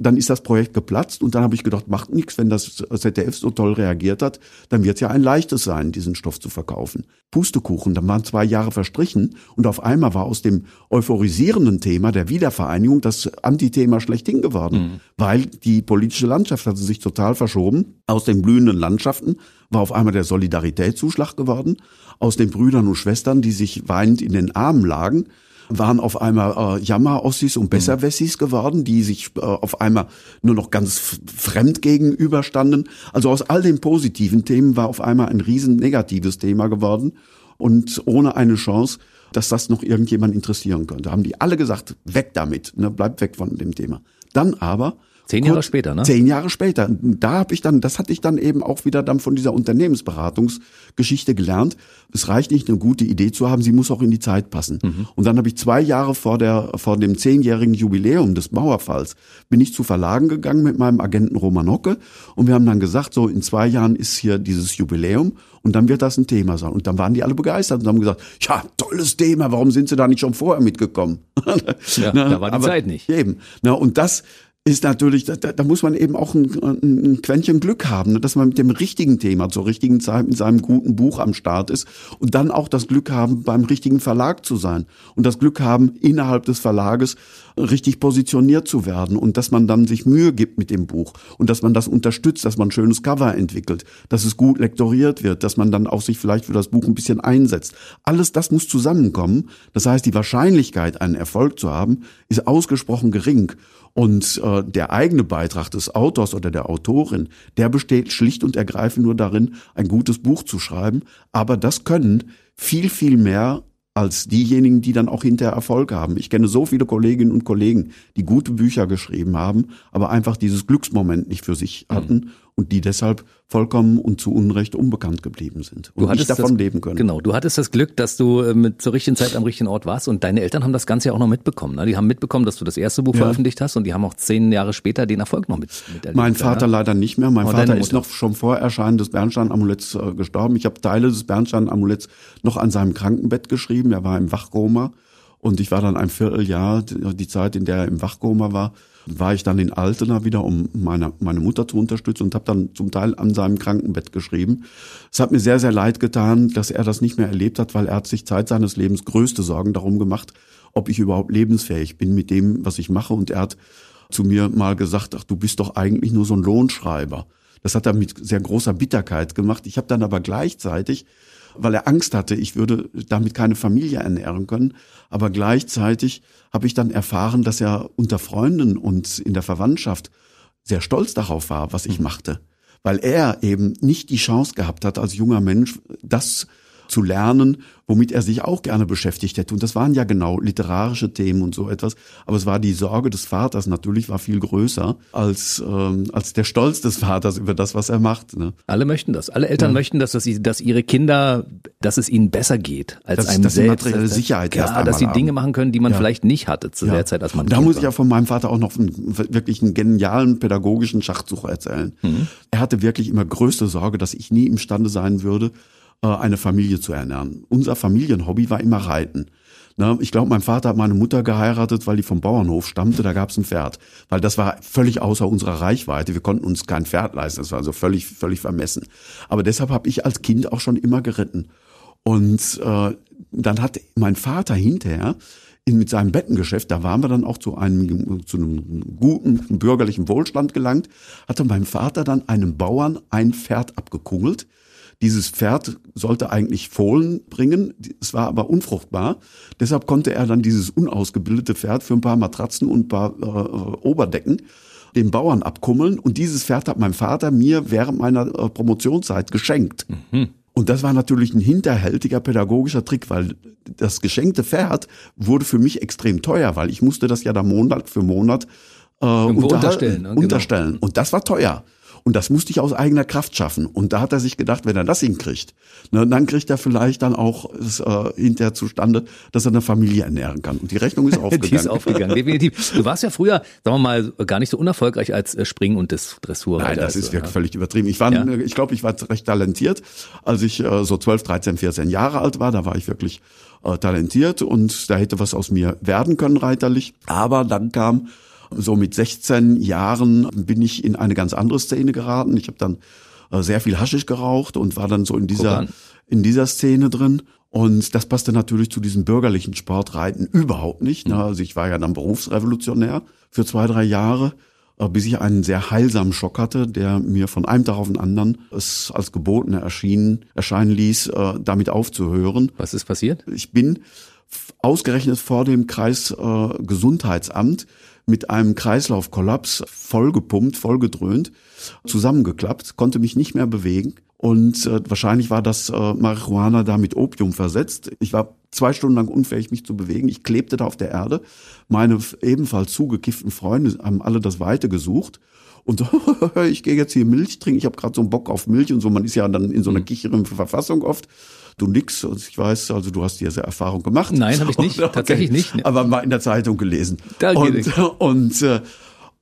S3: dann ist das Projekt geplatzt und dann habe ich gedacht, macht nichts, wenn das ZDF so toll reagiert hat, dann wird es ja ein leichtes sein, diesen Stoff zu verkaufen. Pustekuchen, dann waren zwei Jahre verstrichen und auf einmal war aus dem euphorisierenden Thema der Wiedervereinigung das Antithema schlechthin geworden, mhm. weil die politische Landschaft hatte sich total verschoben. Aus den blühenden Landschaften war auf einmal der Solidaritätszuschlag geworden. Aus den Brüdern und Schwestern, die sich weinend in den Armen lagen, waren auf einmal äh, Jammer-Ossis und Besserwessis geworden, die sich äh, auf einmal nur noch ganz fremd gegenüberstanden. Also aus all den positiven Themen war auf einmal ein riesen negatives Thema geworden und ohne eine Chance, dass das noch irgendjemand interessieren könnte. Haben die alle gesagt, weg damit, ne, bleibt weg von dem Thema. Dann aber
S2: Zehn Jahre später, ne?
S3: Zehn Jahre später. Da habe ich dann, das hatte ich dann eben auch wieder dann von dieser Unternehmensberatungsgeschichte gelernt. Es reicht nicht, eine gute Idee zu haben, sie muss auch in die Zeit passen. Mhm. Und dann habe ich zwei Jahre vor der, vor dem zehnjährigen Jubiläum des Mauerfalls, bin ich zu Verlagen gegangen mit meinem Agenten Roman Hocke und wir haben dann gesagt, so in zwei Jahren ist hier dieses Jubiläum und dann wird das ein Thema sein. Und dann waren die alle begeistert und haben gesagt, ja, tolles Thema, warum sind sie da nicht schon vorher mitgekommen?
S2: ja, Na, da war die Zeit nicht.
S3: Eben. Na, und das, ist natürlich, da, da muss man eben auch ein, ein Quäntchen Glück haben, ne, dass man mit dem richtigen Thema zur richtigen Zeit mit seinem guten Buch am Start ist und dann auch das Glück haben, beim richtigen Verlag zu sein und das Glück haben, innerhalb des Verlages richtig positioniert zu werden und dass man dann sich Mühe gibt mit dem Buch und dass man das unterstützt, dass man ein schönes Cover entwickelt, dass es gut lektoriert wird, dass man dann auch sich vielleicht für das Buch ein bisschen einsetzt. Alles das muss zusammenkommen. Das heißt, die Wahrscheinlichkeit, einen Erfolg zu haben, ist ausgesprochen gering. Und äh, der eigene Beitrag des Autors oder der Autorin, der besteht schlicht und ergreifend nur darin, ein gutes Buch zu schreiben. Aber das können viel, viel mehr als diejenigen, die dann auch hinterher Erfolg haben. Ich kenne so viele Kolleginnen und Kollegen, die gute Bücher geschrieben haben, aber einfach dieses Glücksmoment nicht für sich hatten mhm und die deshalb vollkommen und zu Unrecht unbekannt geblieben sind
S2: und nicht davon das, leben können. Genau, du hattest das Glück, dass du äh, mit zur richtigen Zeit am richtigen Ort warst und deine Eltern haben das Ganze ja auch noch mitbekommen. Ne? Die haben mitbekommen, dass du das erste Buch ja. veröffentlicht hast und die haben auch zehn Jahre später den Erfolg noch mit,
S3: miterlebt. Mein Vater ja? leider nicht mehr. Mein oh, Vater ist noch schon vor Erscheinen des Bernstein-Amuletts äh, gestorben. Ich habe Teile des Bernstein-Amuletts noch an seinem Krankenbett geschrieben. Er war im Wachkoma Und ich war dann ein Vierteljahr, die Zeit, in der er im Wachkoma war, war ich dann in Altena wieder, um meine, meine Mutter zu unterstützen und habe dann zum Teil an seinem Krankenbett geschrieben. Es hat mir sehr, sehr leid getan, dass er das nicht mehr erlebt hat, weil er hat sich Zeit seines Lebens größte Sorgen darum gemacht, ob ich überhaupt lebensfähig bin mit dem, was ich mache. Und er hat zu mir mal gesagt, ach, du bist doch eigentlich nur so ein Lohnschreiber. Das hat er mit sehr großer Bitterkeit gemacht. Ich habe dann aber gleichzeitig weil er Angst hatte, ich würde damit keine Familie ernähren können. Aber gleichzeitig habe ich dann erfahren, dass er unter Freunden und in der Verwandtschaft sehr stolz darauf war, was ich mhm. machte. Weil er eben nicht die Chance gehabt hat, als junger Mensch das zu lernen, womit er sich auch gerne beschäftigt hätte. Und das waren ja genau literarische Themen und so etwas. Aber es war die Sorge des Vaters natürlich war viel größer als ähm, als der Stolz des Vaters über das, was er macht. Ne?
S2: Alle möchten das. Alle Eltern ja. möchten das, dass, sie, dass ihre Kinder, dass es ihnen besser geht als das, einem
S3: das
S2: selbst.
S3: Materielle Sicherheit
S2: ja, dass sie haben. Dinge machen können, die man ja. vielleicht nicht hatte zu ja. der Zeit, als man.
S3: Da kind muss ich ja von meinem Vater auch noch einen, wirklich einen genialen pädagogischen Schachzug erzählen. Mhm. Er hatte wirklich immer größte Sorge, dass ich nie imstande sein würde, eine Familie zu ernähren. Unser Familienhobby war immer Reiten. Ich glaube, mein Vater hat meine Mutter geheiratet, weil die vom Bauernhof stammte, da gab es ein Pferd. Weil das war völlig außer unserer Reichweite. Wir konnten uns kein Pferd leisten, das war also völlig, völlig vermessen. Aber deshalb habe ich als Kind auch schon immer geritten. Und äh, dann hat mein Vater hinterher in, mit seinem Bettengeschäft, da waren wir dann auch zu einem, zu einem guten bürgerlichen Wohlstand gelangt, hatte mein Vater dann einem Bauern ein Pferd abgekungelt, dieses Pferd sollte eigentlich Fohlen bringen, es war aber unfruchtbar. Deshalb konnte er dann dieses unausgebildete Pferd für ein paar Matratzen und ein paar äh, Oberdecken den Bauern abkummeln. Und dieses Pferd hat mein Vater mir während meiner äh, Promotionszeit geschenkt. Mhm. Und das war natürlich ein hinterhältiger pädagogischer Trick, weil das geschenkte Pferd wurde für mich extrem teuer, weil ich musste das ja da Monat für Monat
S2: äh, unterstellen. Ne? Genau.
S3: unterstellen. Und das war teuer. Und das musste ich aus eigener Kraft schaffen. Und da hat er sich gedacht, wenn er das hinkriegt, ne, dann kriegt er vielleicht dann auch es, äh, hinterher zustande, dass er eine Familie ernähren kann. Und die Rechnung ist aufgegangen. die
S2: ist aufgegangen, definitiv. Du warst ja früher, sagen wir mal, gar nicht so unerfolgreich als äh, Springen- und Dressur.
S3: Nein, das ist wirklich ja. völlig übertrieben. Ich war, ja. ich glaube, ich war recht talentiert, als ich äh, so 12, 13, 14 Jahre alt war. Da war ich wirklich äh, talentiert und da hätte was aus mir werden können reiterlich. Aber dann kam so mit 16 Jahren bin ich in eine ganz andere Szene geraten. Ich habe dann äh, sehr viel Haschisch geraucht und war dann so in dieser in dieser Szene drin. Und das passte natürlich zu diesem bürgerlichen Sportreiten überhaupt nicht. Mhm. Also ich war ja dann Berufsrevolutionär für zwei, drei Jahre, äh, bis ich einen sehr heilsamen Schock hatte, der mir von einem Tag auf den anderen es als geboten erschien, erscheinen ließ, äh, damit aufzuhören.
S2: Was ist passiert?
S3: Ich bin ausgerechnet vor dem Kreisgesundheitsamt mit einem Kreislaufkollaps vollgepumpt, vollgedröhnt, zusammengeklappt, konnte mich nicht mehr bewegen. Und äh, wahrscheinlich war das äh, Marihuana da mit Opium versetzt. Ich war zwei Stunden lang unfähig, mich zu bewegen. Ich klebte da auf der Erde. Meine ebenfalls zugekifften Freunde haben alle das Weite gesucht. Und ich gehe jetzt hier Milch trinken. Ich habe gerade so einen Bock auf Milch und so. Man ist ja dann in so einer mhm. kicheren Verfassung oft. Du nix, also ich weiß, also du hast diese Erfahrung gemacht.
S2: Nein, habe ich nicht, okay. tatsächlich nicht.
S3: Aber mal in der Zeitung gelesen. Da und, und, äh,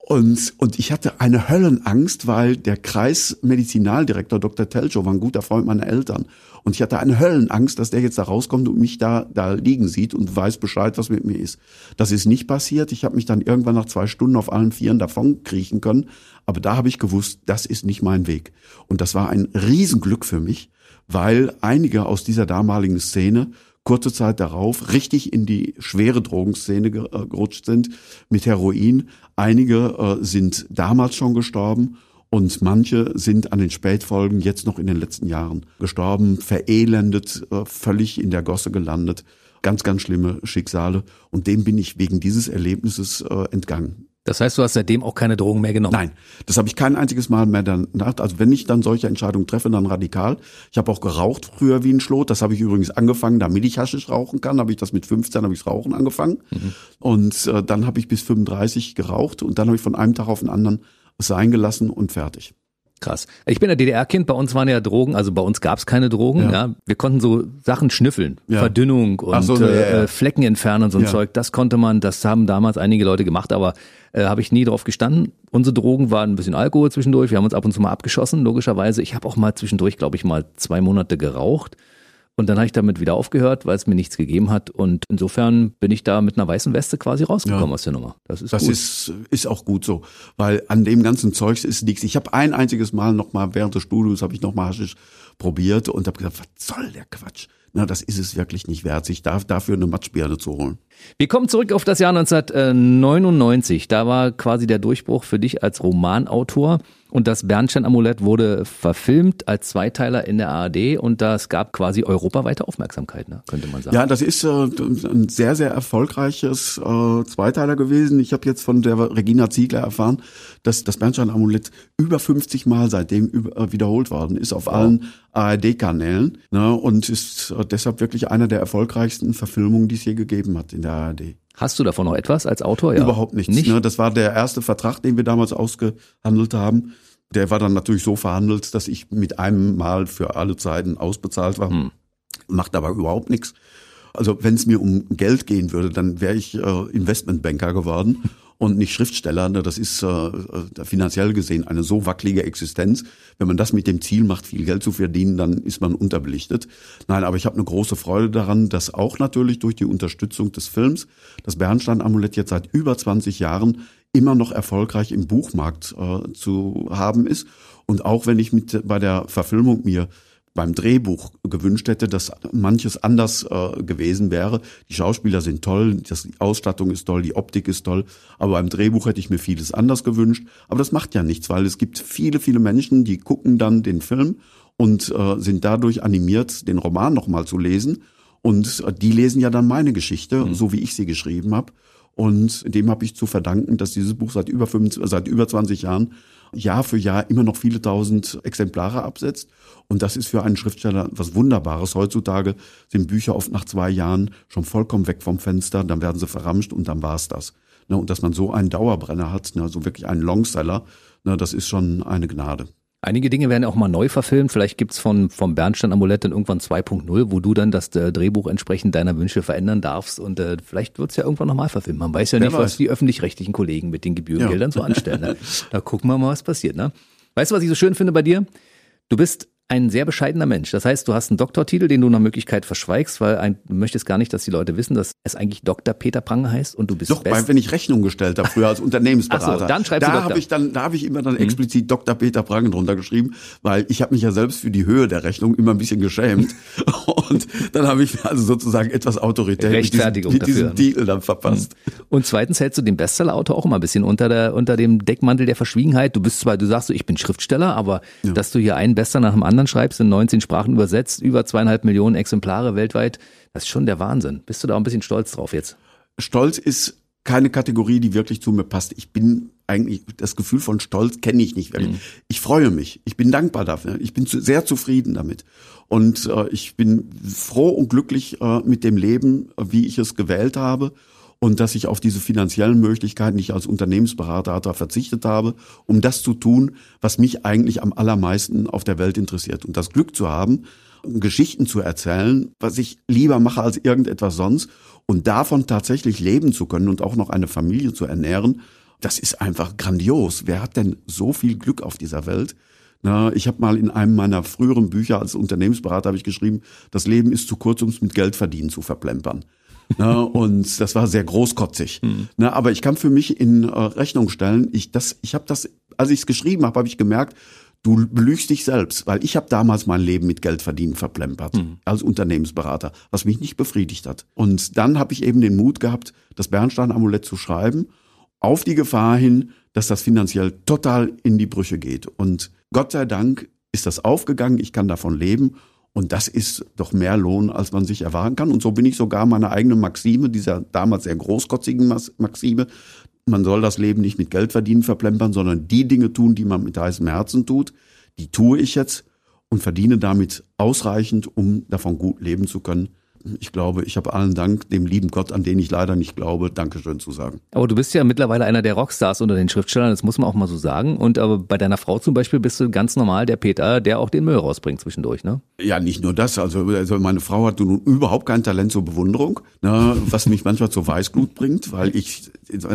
S3: und, und ich hatte eine Höllenangst, weil der Kreismedizinaldirektor Dr. Telchow war ein guter Freund meiner Eltern. Und ich hatte eine Höllenangst, dass der jetzt da rauskommt und mich da, da liegen sieht und weiß Bescheid, was mit mir ist. Das ist nicht passiert. Ich habe mich dann irgendwann nach zwei Stunden auf allen Vieren davon kriechen können. Aber da habe ich gewusst, das ist nicht mein Weg. Und das war ein Riesenglück für mich, weil einige aus dieser damaligen Szene kurze Zeit darauf richtig in die schwere Drogenszene äh, gerutscht sind mit Heroin. Einige äh, sind damals schon gestorben und manche sind an den Spätfolgen jetzt noch in den letzten Jahren gestorben, verelendet, äh, völlig in der Gosse gelandet. Ganz, ganz schlimme Schicksale. Und dem bin ich wegen dieses Erlebnisses entgangen.
S2: Das heißt, du hast seitdem auch keine Drogen mehr genommen?
S3: Nein, das habe ich kein einziges Mal mehr danach. Also wenn ich dann solche Entscheidungen treffe, dann radikal. Ich habe auch geraucht früher wie ein Schlot. Das habe ich übrigens angefangen, damit ich Haschisch rauchen kann. Habe ich das mit 15 habe ich Rauchen angefangen. Mhm. Und äh, dann habe ich bis 35 geraucht und dann habe ich von einem Tag auf den anderen es sein gelassen und fertig.
S2: Krass. Ich bin ein DDR-Kind, bei uns waren ja Drogen, also bei uns gab es keine Drogen. Ja. ja. Wir konnten so Sachen schnüffeln, ja. Verdünnung und so, äh, Flecken entfernen und so ein Zeug. Das konnte man, das haben damals einige Leute gemacht, aber äh, habe ich nie drauf gestanden. Unsere Drogen waren ein bisschen Alkohol zwischendurch. Wir haben uns ab und zu mal abgeschossen, logischerweise. Ich habe auch mal zwischendurch, glaube ich, mal zwei Monate geraucht. Und dann habe ich damit wieder aufgehört, weil es mir nichts gegeben hat. Und insofern bin ich da mit einer weißen Weste quasi rausgekommen ja. aus der Nummer.
S3: Das ist das gut. Ist, ist auch gut so, weil an dem ganzen Zeugs ist nichts. Ich habe ein einziges Mal noch mal während des Studiums habe ich noch mal Haschisch probiert und habe gesagt, was soll der Quatsch? Na, das ist es wirklich nicht wert, sich da, dafür eine Matschbirne zu holen.
S2: Wir kommen zurück auf das Jahr 1999. Da war quasi der Durchbruch für dich als Romanautor. Und das Bernstein-Amulett wurde verfilmt als Zweiteiler in der ARD und das gab quasi europaweite Aufmerksamkeit, ne, könnte man sagen.
S3: Ja, das ist äh, ein sehr, sehr erfolgreiches äh, Zweiteiler gewesen. Ich habe jetzt von der Regina Ziegler erfahren, dass das Bernstein-Amulett über 50 Mal seitdem äh, wiederholt worden ist auf wow. allen ARD-Kanälen ne, und ist äh, deshalb wirklich einer der erfolgreichsten Verfilmungen, die es je gegeben hat in der ARD.
S2: Hast du davon noch etwas als Autor? Ja.
S3: Überhaupt nichts. Nicht? Ne? Das war der erste Vertrag, den wir damals ausgehandelt haben. Der war dann natürlich so verhandelt, dass ich mit einem Mal für alle Zeiten ausbezahlt war. Hm. Macht aber überhaupt nichts. Also wenn es mir um Geld gehen würde, dann wäre ich äh, Investmentbanker geworden und nicht Schriftsteller. Ne, das ist äh, äh, finanziell gesehen eine so wackelige Existenz. Wenn man das mit dem Ziel macht, viel Geld zu verdienen, dann ist man unterbelichtet. Nein, aber ich habe eine große Freude daran, dass auch natürlich durch die Unterstützung des Films das Bernstein-Amulett jetzt seit über 20 Jahren immer noch erfolgreich im Buchmarkt äh, zu haben ist. Und auch wenn ich mit bei der Verfilmung mir beim Drehbuch gewünscht hätte, dass manches anders äh, gewesen wäre. Die Schauspieler sind toll, das, die Ausstattung ist toll, die Optik ist toll, aber beim Drehbuch hätte ich mir vieles anders gewünscht. Aber das macht ja nichts, weil es gibt viele, viele Menschen, die gucken dann den Film und äh, sind dadurch animiert, den Roman nochmal zu lesen. Und äh, die lesen ja dann meine Geschichte, mhm. so wie ich sie geschrieben habe. Und dem habe ich zu verdanken, dass dieses Buch seit über, 25, seit über 20 Jahren Jahr für Jahr immer noch viele tausend Exemplare absetzt. Und das ist für einen Schriftsteller was Wunderbares. Heutzutage sind Bücher oft nach zwei Jahren schon vollkommen weg vom Fenster, dann werden sie verramscht und dann war's das. Ne, und dass man so einen Dauerbrenner hat, ne, so wirklich einen Longseller, ne, das ist schon eine Gnade.
S2: Einige Dinge werden auch mal neu verfilmt. Vielleicht gibt's von vom Bernstein Amulett dann irgendwann 2.0, wo du dann das äh, Drehbuch entsprechend deiner Wünsche verändern darfst. Und äh, vielleicht wird's ja irgendwann nochmal verfilmt. Man weiß ja Wer nicht, weiß. was die öffentlich-rechtlichen Kollegen mit den Gebührengeldern ja. so anstellen. Ne? Da gucken wir mal, was passiert. Ne? Weißt du, was ich so schön finde bei dir? Du bist ein sehr bescheidener Mensch. Das heißt, du hast einen Doktortitel, den du nach Möglichkeit verschweigst, weil ein, du möchtest gar nicht, dass die Leute wissen, dass es eigentlich Dr. Peter Prange heißt und du bist
S3: Doch, best. wenn ich Rechnung gestellt habe, früher als Unternehmensberater.
S2: so, dann schreibst
S3: da habe ich dann, da habe ich immer dann mhm. explizit Dr. Peter Prange drunter geschrieben, weil ich habe mich ja selbst für die Höhe der Rechnung immer ein bisschen geschämt und dann habe ich also sozusagen etwas Autorität
S2: Rechtfertigung
S3: mit diesem, mit diesem Titel dann verpasst.
S2: Mhm. Und zweitens hältst du den Bestsellerautor auch immer ein bisschen unter der unter dem Deckmantel der Verschwiegenheit. Du bist zwar, du sagst so, ich bin Schriftsteller, aber ja. dass du hier einen Bestseller nach dem anderen schreibst in 19 Sprachen übersetzt, über zweieinhalb Millionen Exemplare weltweit. Das ist schon der Wahnsinn. Bist du da ein bisschen stolz drauf jetzt?
S3: Stolz ist keine Kategorie, die wirklich zu mir passt. Ich bin eigentlich, das Gefühl von Stolz kenne ich nicht wirklich. Mhm. Ich freue mich. Ich bin dankbar dafür. Ich bin zu, sehr zufrieden damit. Und äh, ich bin froh und glücklich äh, mit dem Leben, wie ich es gewählt habe und dass ich auf diese finanziellen Möglichkeiten, die ich als Unternehmensberater verzichtet habe, um das zu tun, was mich eigentlich am allermeisten auf der Welt interessiert. Und das Glück zu haben, Geschichten zu erzählen, was ich lieber mache als irgendetwas sonst und davon tatsächlich leben zu können und auch noch eine Familie zu ernähren, das ist einfach grandios. Wer hat denn so viel Glück auf dieser Welt? Na, ich habe mal in einem meiner früheren Bücher als Unternehmensberater habe ich geschrieben, das Leben ist zu kurz, um es mit Geld verdienen zu verplempern. Ne, und das war sehr großkotzig. Mhm. Ne, aber ich kann für mich in äh, Rechnung stellen, ich das, ich habe das, als ich es geschrieben habe, habe ich gemerkt, du belügst dich selbst, weil ich habe damals mein Leben mit Geld verdienen verplempert mhm. als Unternehmensberater, was mich nicht befriedigt hat. Und dann habe ich eben den Mut gehabt, das Bernstein-Amulett zu schreiben, auf die Gefahr hin, dass das finanziell total in die Brüche geht. Und Gott sei Dank ist das aufgegangen, ich kann davon leben und das ist doch mehr Lohn, als man sich erwarten kann. Und so bin ich sogar meine eigene Maxime, dieser damals sehr großkotzigen Maxime. Man soll das Leben nicht mit Geld verdienen verplempern, sondern die Dinge tun, die man mit heißem Herzen tut. Die tue ich jetzt und verdiene damit ausreichend, um davon gut leben zu können ich glaube, ich habe allen Dank dem lieben Gott, an den ich leider nicht glaube, Dankeschön zu sagen.
S2: Aber du bist ja mittlerweile einer der Rockstars unter den Schriftstellern, das muss man auch mal so sagen. Und aber bei deiner Frau zum Beispiel bist du ganz normal der Peter, der auch den Müll rausbringt zwischendurch, ne?
S3: Ja, nicht nur das. Also, also meine Frau hat nun überhaupt kein Talent zur Bewunderung, ne, was mich manchmal zur Weißglut bringt, weil ich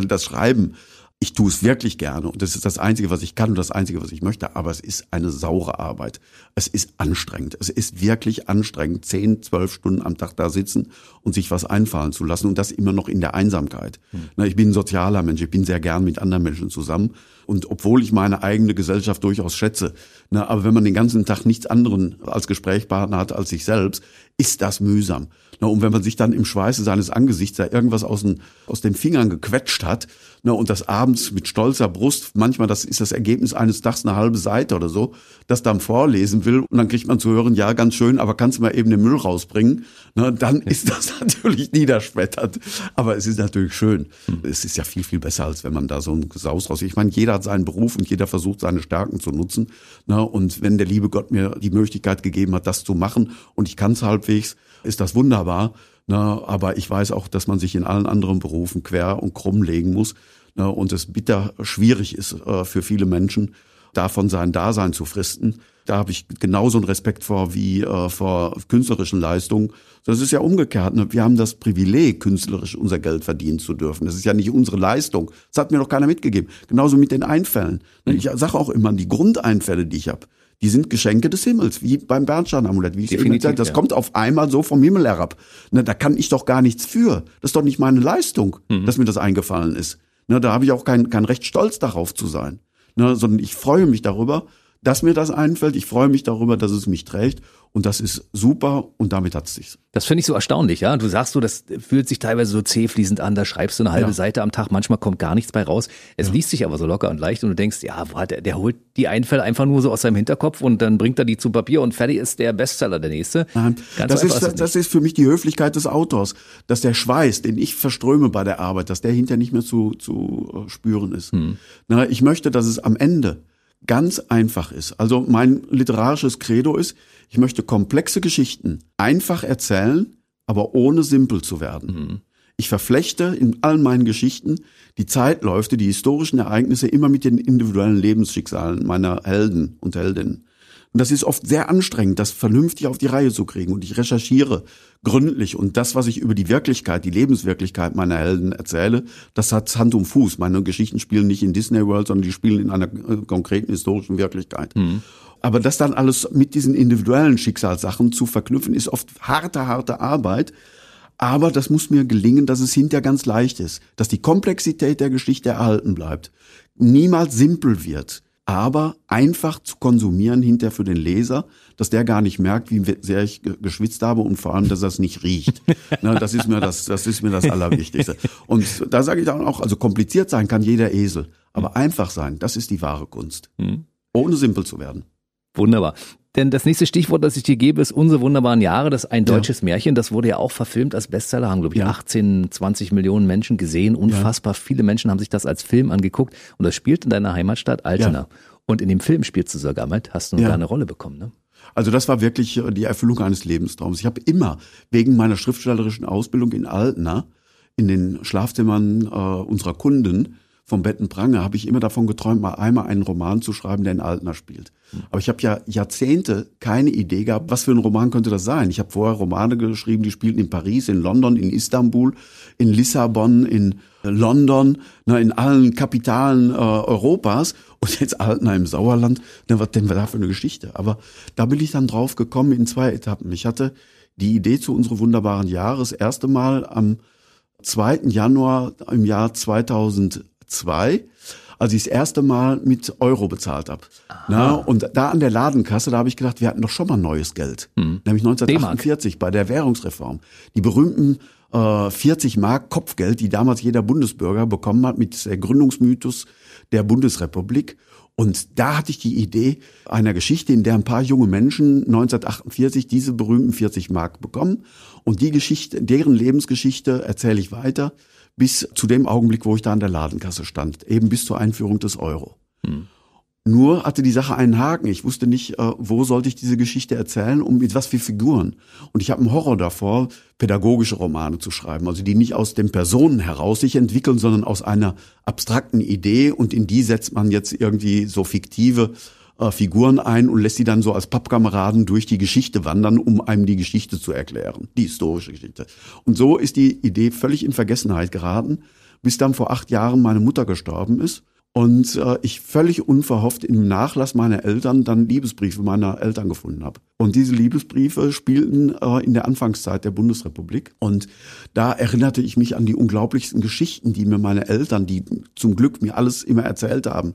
S3: das Schreiben Ich tue es wirklich gerne und das ist das Einzige, was ich kann und das Einzige, was ich möchte, aber es ist eine saure Arbeit. Es ist anstrengend. Es ist wirklich anstrengend, zehn, zwölf Stunden am Tag da sitzen und sich was einfallen zu lassen und das immer noch in der Einsamkeit. Hm. Ich bin ein sozialer Mensch, ich bin sehr gern mit anderen Menschen zusammen und obwohl ich meine eigene Gesellschaft durchaus schätze, aber wenn man den ganzen Tag nichts anderen als Gesprächspartner hat als sich selbst, ist das mühsam. Na, und wenn man sich dann im Schweiße seines Angesichts da irgendwas aus den, aus den Fingern gequetscht hat, na, und das abends mit stolzer Brust, manchmal das ist das Ergebnis eines Tags eine halbe Seite oder so, das dann vorlesen will und dann kriegt man zu hören, ja, ganz schön, aber kannst du mal eben den Müll rausbringen, na, dann ist das natürlich niederschmetternd. Aber es ist natürlich schön. Es ist ja viel, viel besser, als wenn man da so ein Gesaus raus. Ich meine, jeder hat seinen Beruf und jeder versucht, seine Stärken zu nutzen. Na, und wenn der liebe Gott mir die Möglichkeit gegeben hat, das zu machen und ich kann es halbwegs, ist das wunderbar. Na, aber ich weiß auch, dass man sich in allen anderen Berufen quer und krumm legen muss na, und es bitter schwierig ist äh, für viele Menschen, davon sein Dasein zu fristen. Da habe ich genauso einen Respekt vor wie äh, vor künstlerischen Leistungen. Das ist ja umgekehrt. Ne? Wir haben das Privileg, künstlerisch unser Geld verdienen zu dürfen. Das ist ja nicht unsere Leistung. Das hat mir doch keiner mitgegeben. Genauso mit den Einfällen. Mhm. Ich sage auch immer, die Grundeinfälle, die ich habe, die sind Geschenke des Himmels, wie beim Bernstein-Amulett. Wie ich gesagt, das ja. kommt auf einmal so vom Himmel herab. Na, da kann ich doch gar nichts für. Das ist doch nicht meine Leistung, mhm. dass mir das eingefallen ist. Na, da habe ich auch kein, kein Recht, stolz darauf zu sein. Na, sondern ich freue mich darüber, dass mir das einfällt. Ich freue mich darüber, dass es mich trägt. Und das ist super und damit hat es sich.
S2: Das finde ich so erstaunlich, ja. Du sagst so, das fühlt sich teilweise so zähfließend an, da schreibst du eine halbe ja. Seite am Tag, manchmal kommt gar nichts bei raus. Es ja. liest sich aber so locker und leicht und du denkst, ja, der, der holt die Einfälle einfach nur so aus seinem Hinterkopf und dann bringt er die zu Papier und fertig ist der Bestseller der nächste.
S3: Nein, das, ist, das, das ist für mich die Höflichkeit des Autors, dass der Schweiß, den ich verströme bei der Arbeit, dass der hinterher nicht mehr zu, zu äh, spüren ist. Hm. Na, ich möchte, dass es am Ende ganz einfach ist. Also mein literarisches Credo ist, ich möchte komplexe Geschichten einfach erzählen, aber ohne simpel zu werden. Mhm. Ich verflechte in allen meinen Geschichten die Zeitläufe, die historischen Ereignisse immer mit den individuellen Lebensschicksalen meiner Helden und Heldinnen. Und das ist oft sehr anstrengend, das vernünftig auf die Reihe zu kriegen. Und ich recherchiere gründlich. Und das, was ich über die Wirklichkeit, die Lebenswirklichkeit meiner Helden erzähle, das hat Hand und Fuß. Meine Geschichten spielen nicht in Disney World, sondern die spielen in einer äh, konkreten historischen Wirklichkeit. Mhm. Aber das dann alles mit diesen individuellen Schicksalssachen zu verknüpfen, ist oft harte, harte Arbeit. Aber das muss mir gelingen, dass es hinterher ganz leicht ist, dass die Komplexität der Geschichte erhalten bleibt, niemals simpel wird aber einfach zu konsumieren hinter für den Leser, dass der gar nicht merkt, wie sehr ich geschwitzt habe und vor allem, dass das nicht riecht. Na, das ist mir das, das ist mir das Allerwichtigste. Und da sage ich dann auch, also kompliziert sein kann jeder Esel, aber mhm. einfach sein, das ist die wahre Kunst. Mhm. Ohne simpel zu werden.
S2: Wunderbar. Denn das nächste Stichwort, das ich dir gebe, ist unsere wunderbaren Jahre. Das ist ein deutsches ja. Märchen. Das wurde ja auch verfilmt als Bestseller, haben, glaube ich, ja. 18, 20 Millionen Menschen gesehen. Unfassbar ja. viele Menschen haben sich das als Film angeguckt. Und das spielt in deiner Heimatstadt Altena. Und in dem Film spielst du sogar mit, hast du ja. da eine Rolle bekommen, ne?
S3: Also das war wirklich äh, die Erfüllung eines Lebenstraums. Ich habe immer wegen meiner schriftstellerischen Ausbildung in Altena in den Schlafzimmern äh, unserer Kunden vom Bettenprange habe ich immer davon geträumt, mal einmal einen Roman zu schreiben, der in Altner spielt. Aber ich habe ja Jahrzehnte keine Idee gehabt, was für ein Roman könnte das sein. Ich habe vorher Romane geschrieben, die spielten in Paris, in London, in Istanbul, in Lissabon, in London, ne, in allen Kapitalen äh, Europas und jetzt Altner im Sauerland. Ne, was denn da für eine Geschichte? Aber da bin ich dann drauf gekommen in zwei Etappen. Ich hatte die Idee zu unserem wunderbaren Jahr das erste Mal am 2. Januar im Jahr 2000 zwei, als ich das erste Mal mit Euro bezahlt habe. Na, und da an der Ladenkasse, da habe ich gedacht, wir hatten doch schon mal neues Geld. Hm. Nämlich 1948 bei der Währungsreform. Die berühmten äh, 40 Mark Kopfgeld, die damals jeder Bundesbürger bekommen hat mit der Gründungsmythos der Bundesrepublik. Und da hatte ich die Idee einer Geschichte, in der ein paar junge Menschen 1948 diese berühmten 40 Mark bekommen. Und die Geschichte, deren Lebensgeschichte erzähle ich weiter bis zu dem Augenblick, wo ich da an der Ladenkasse stand, eben bis zur Einführung des Euro. Hm. Nur hatte die Sache einen Haken. Ich wusste nicht, äh, wo sollte ich diese Geschichte erzählen und mit was für Figuren. Und ich habe einen Horror davor, pädagogische Romane zu schreiben, also die nicht aus den Personen heraus sich entwickeln, sondern aus einer abstrakten Idee und in die setzt man jetzt irgendwie so fiktive äh, Figuren ein und lässt sie dann so als Pappkameraden durch die Geschichte wandern, um einem die Geschichte zu erklären, die historische Geschichte. Und so ist die Idee völlig in Vergessenheit geraten, bis dann vor acht Jahren meine Mutter gestorben ist. Und äh, ich völlig unverhofft im Nachlass meiner Eltern dann Liebesbriefe meiner Eltern gefunden habe. Und diese Liebesbriefe spielten äh, in der Anfangszeit der Bundesrepublik. Und da erinnerte ich mich an die unglaublichsten Geschichten, die mir meine Eltern, die zum Glück mir alles immer erzählt haben,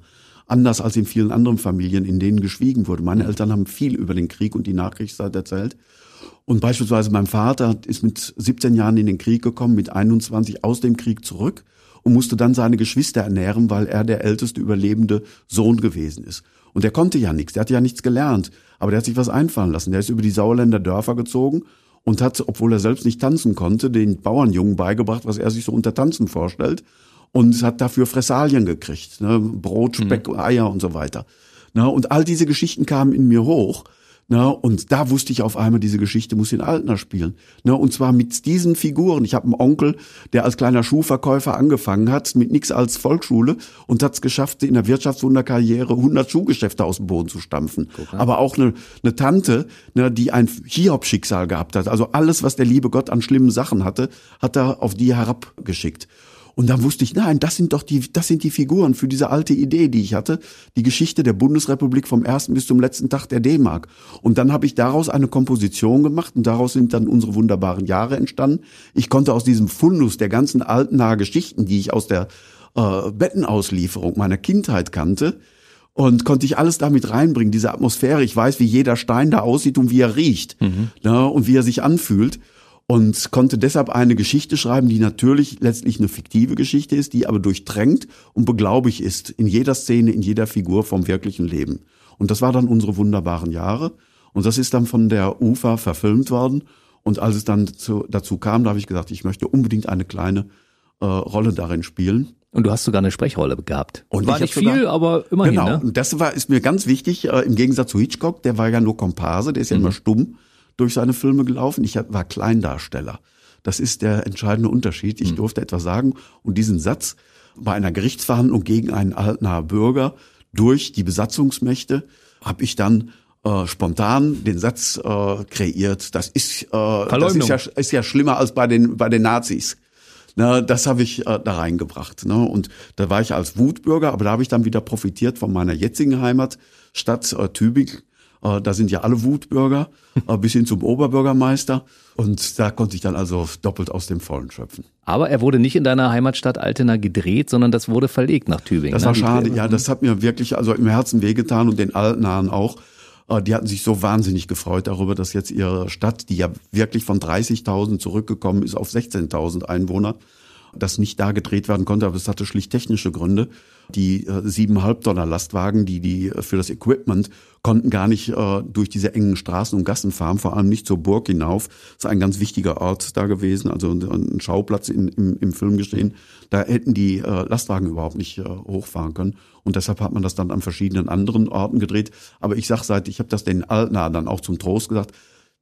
S3: anders als in vielen anderen Familien, in denen geschwiegen wurde. Meine Eltern haben viel über den Krieg und die Nachkriegszeit erzählt. Und beispielsweise mein Vater ist mit 17 Jahren in den Krieg gekommen, mit 21 aus dem Krieg zurück und musste dann seine Geschwister ernähren, weil er der älteste überlebende Sohn gewesen ist. Und der konnte ja nichts, der hatte ja nichts gelernt, aber der hat sich was einfallen lassen. Der ist über die Sauerländer Dörfer gezogen und hat, obwohl er selbst nicht tanzen konnte, den Bauernjungen beigebracht, was er sich so unter Tanzen vorstellt und hat dafür Fressalien gekriegt, ne? Brot, Speck, mhm. Eier und so weiter. Ne? Und all diese Geschichten kamen in mir hoch Ne, und da wusste ich auf einmal, diese Geschichte muss in Altner spielen. Ne, und zwar mit diesen Figuren. Ich habe einen Onkel, der als kleiner Schuhverkäufer angefangen hat, mit nix als Volksschule und hat es geschafft, in der Wirtschaftswunderkarriere 100 Schuhgeschäfte aus dem Boden zu stampfen. Okay. Aber auch eine, eine Tante, ne, die ein Hiob-Schicksal gehabt hat. Also alles, was der liebe Gott an schlimmen Sachen hatte, hat er auf die herabgeschickt. Und dann wusste ich, nein, das sind doch die, das sind die Figuren für diese alte Idee, die ich hatte. Die Geschichte der Bundesrepublik vom ersten bis zum letzten Tag der D-Mark. Und dann habe ich daraus eine Komposition gemacht und daraus sind dann unsere wunderbaren Jahre entstanden. Ich konnte aus diesem Fundus der ganzen alten nahe Geschichten, die ich aus der äh, Bettenauslieferung meiner Kindheit kannte, und konnte ich alles damit reinbringen, diese Atmosphäre. Ich weiß, wie jeder Stein da aussieht und wie er riecht mhm. ne, und wie er sich anfühlt und konnte deshalb eine Geschichte schreiben, die natürlich letztlich eine fiktive Geschichte ist, die aber durchdrängt und beglaubig ist in jeder Szene, in jeder Figur vom wirklichen Leben. Und das war dann unsere wunderbaren Jahre. Und das ist dann von der UFA verfilmt worden. Und als es dann zu, dazu kam, da habe ich gesagt, ich möchte unbedingt eine kleine äh, Rolle darin spielen.
S2: Und du hast sogar eine Sprechrolle gehabt.
S3: Und war nicht viel, sogar, aber immerhin. Genau. Ne? Und das war ist mir ganz wichtig. Äh, Im Gegensatz zu Hitchcock, der war ja nur Komparse, der ist ja mhm. immer stumm durch seine Filme gelaufen. Ich war Kleindarsteller. Das ist der entscheidende Unterschied. Ich hm. durfte etwas sagen und diesen Satz bei einer Gerichtsverhandlung gegen einen Altnaher Bürger durch die Besatzungsmächte habe ich dann äh, spontan den Satz äh, kreiert. Das ist, äh, das ist ja, ist ja schlimmer als bei den bei den Nazis. Na, das habe ich äh, da reingebracht. Ne? Und da war ich als Wutbürger, aber da habe ich dann wieder profitiert von meiner jetzigen Heimatstadt äh, Tübingen da sind ja alle Wutbürger, äh, bis hin zum Oberbürgermeister. Und da konnte ich dann also doppelt aus dem Vollen schöpfen.
S2: Aber er wurde nicht in deiner Heimatstadt Altena gedreht, sondern das wurde verlegt nach Tübingen.
S3: Das war ne? schade, ja, das hat mir wirklich also im Herzen wehgetan und den Altenahen auch. Äh, die hatten sich so wahnsinnig gefreut darüber, dass jetzt ihre Stadt, die ja wirklich von 30.000 zurückgekommen ist auf 16.000 Einwohner, das nicht da gedreht werden konnte, aber es hatte schlicht technische Gründe. Die äh, siebeneinhalb Dollar Lastwagen, die die äh, für das Equipment konnten gar nicht äh, durch diese engen Straßen und Gassen fahren, vor allem nicht zur Burg hinauf. Das ist ein ganz wichtiger Ort da gewesen, also ein Schauplatz in, im, im Film gestehen. Da hätten die äh, Lastwagen überhaupt nicht äh, hochfahren können. Und deshalb hat man das dann an verschiedenen anderen Orten gedreht. Aber ich sag seit, ich habe das den Altena dann auch zum Trost gesagt,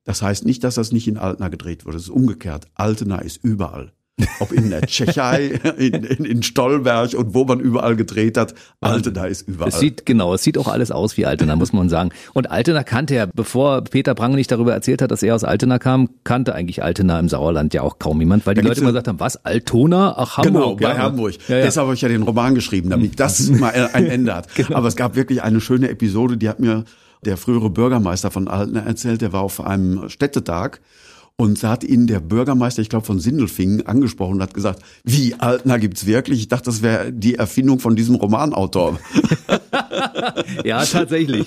S3: das heißt nicht, dass das nicht in Altena gedreht wurde. Es ist umgekehrt. Altena ist überall. Ob in der Tschechei, in, in, in, Stolberg und wo man überall gedreht hat. Altena ist überall.
S2: Es sieht, genau, es sieht auch alles aus wie Altena, muss man sagen. Und Altena kannte er, bevor Peter Brang nicht darüber erzählt hat, dass er aus Altena kam, kannte eigentlich Altena im Sauerland ja auch kaum jemand, weil die Leute immer gesagt haben, was, Altona? Ach, Hamburg.
S3: Genau, bei ja. Hamburg. Ja, ja. Deshalb habe ich ja den Roman geschrieben, damit das mal ein Ende hat. genau. Aber es gab wirklich eine schöne Episode, die hat mir der frühere Bürgermeister von Altena erzählt, der war auf einem Städtetag und da hat ihn der Bürgermeister, ich glaube von Sindelfingen, angesprochen und hat gesagt, wie Altner gibt's wirklich? Ich dachte, das wäre die Erfindung von diesem Romanautor.
S2: ja, tatsächlich.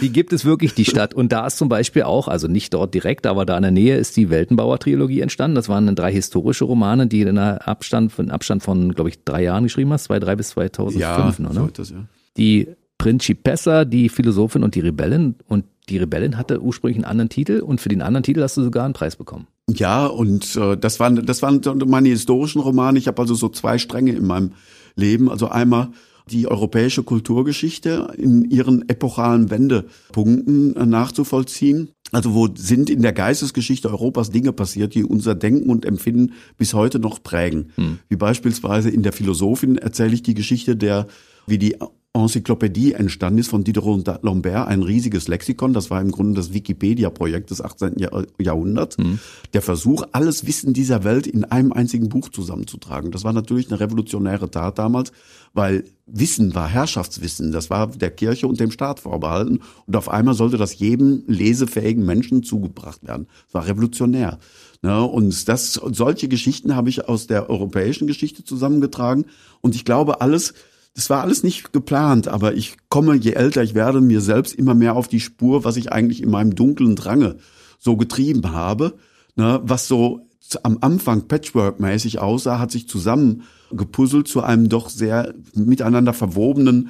S2: Die gibt es wirklich, die Stadt. Und da ist zum Beispiel auch, also nicht dort direkt, aber da in der Nähe ist die Weltenbauer-Trilogie entstanden. Das waren dann drei historische Romane, die in einer Abstand, von Abstand von, glaube ich, drei Jahren geschrieben hast, zwei, drei bis 2005, ja, oder? So das, ja. Die Principessa, die Philosophin und die Rebellen. Und die Rebellin hatte ursprünglich einen anderen Titel und für den anderen Titel hast du sogar einen Preis bekommen.
S3: Ja, und äh, das waren das waren meine historischen Romane. Ich habe also so zwei Stränge in meinem Leben. Also einmal die europäische Kulturgeschichte in ihren epochalen Wendepunkten äh, nachzuvollziehen. Also wo sind in der Geistesgeschichte Europas Dinge passiert, die unser Denken und Empfinden bis heute noch prägen. Hm. Wie beispielsweise in der Philosophin erzähle ich die Geschichte der, wie die Enzyklopädie entstanden ist von Diderot und Lambert, ein riesiges Lexikon. Das war im Grunde das Wikipedia-Projekt des 18. Jahrhunderts. Mhm. Der Versuch, alles Wissen dieser Welt in einem einzigen Buch zusammenzutragen. Das war natürlich eine revolutionäre Tat damals, weil Wissen war Herrschaftswissen. Das war der Kirche und dem Staat vorbehalten. Und auf einmal sollte das jedem lesefähigen Menschen zugebracht werden. Das war revolutionär. Ja, und das, solche Geschichten habe ich aus der europäischen Geschichte zusammengetragen. Und ich glaube, alles, das war alles nicht geplant, aber ich komme, je älter ich werde, mir selbst immer mehr auf die Spur, was ich eigentlich in meinem dunklen Drange so getrieben habe, ne, was so am Anfang Patchwork-mäßig aussah, hat sich zusammengepuzzelt zu einem doch sehr miteinander verwobenen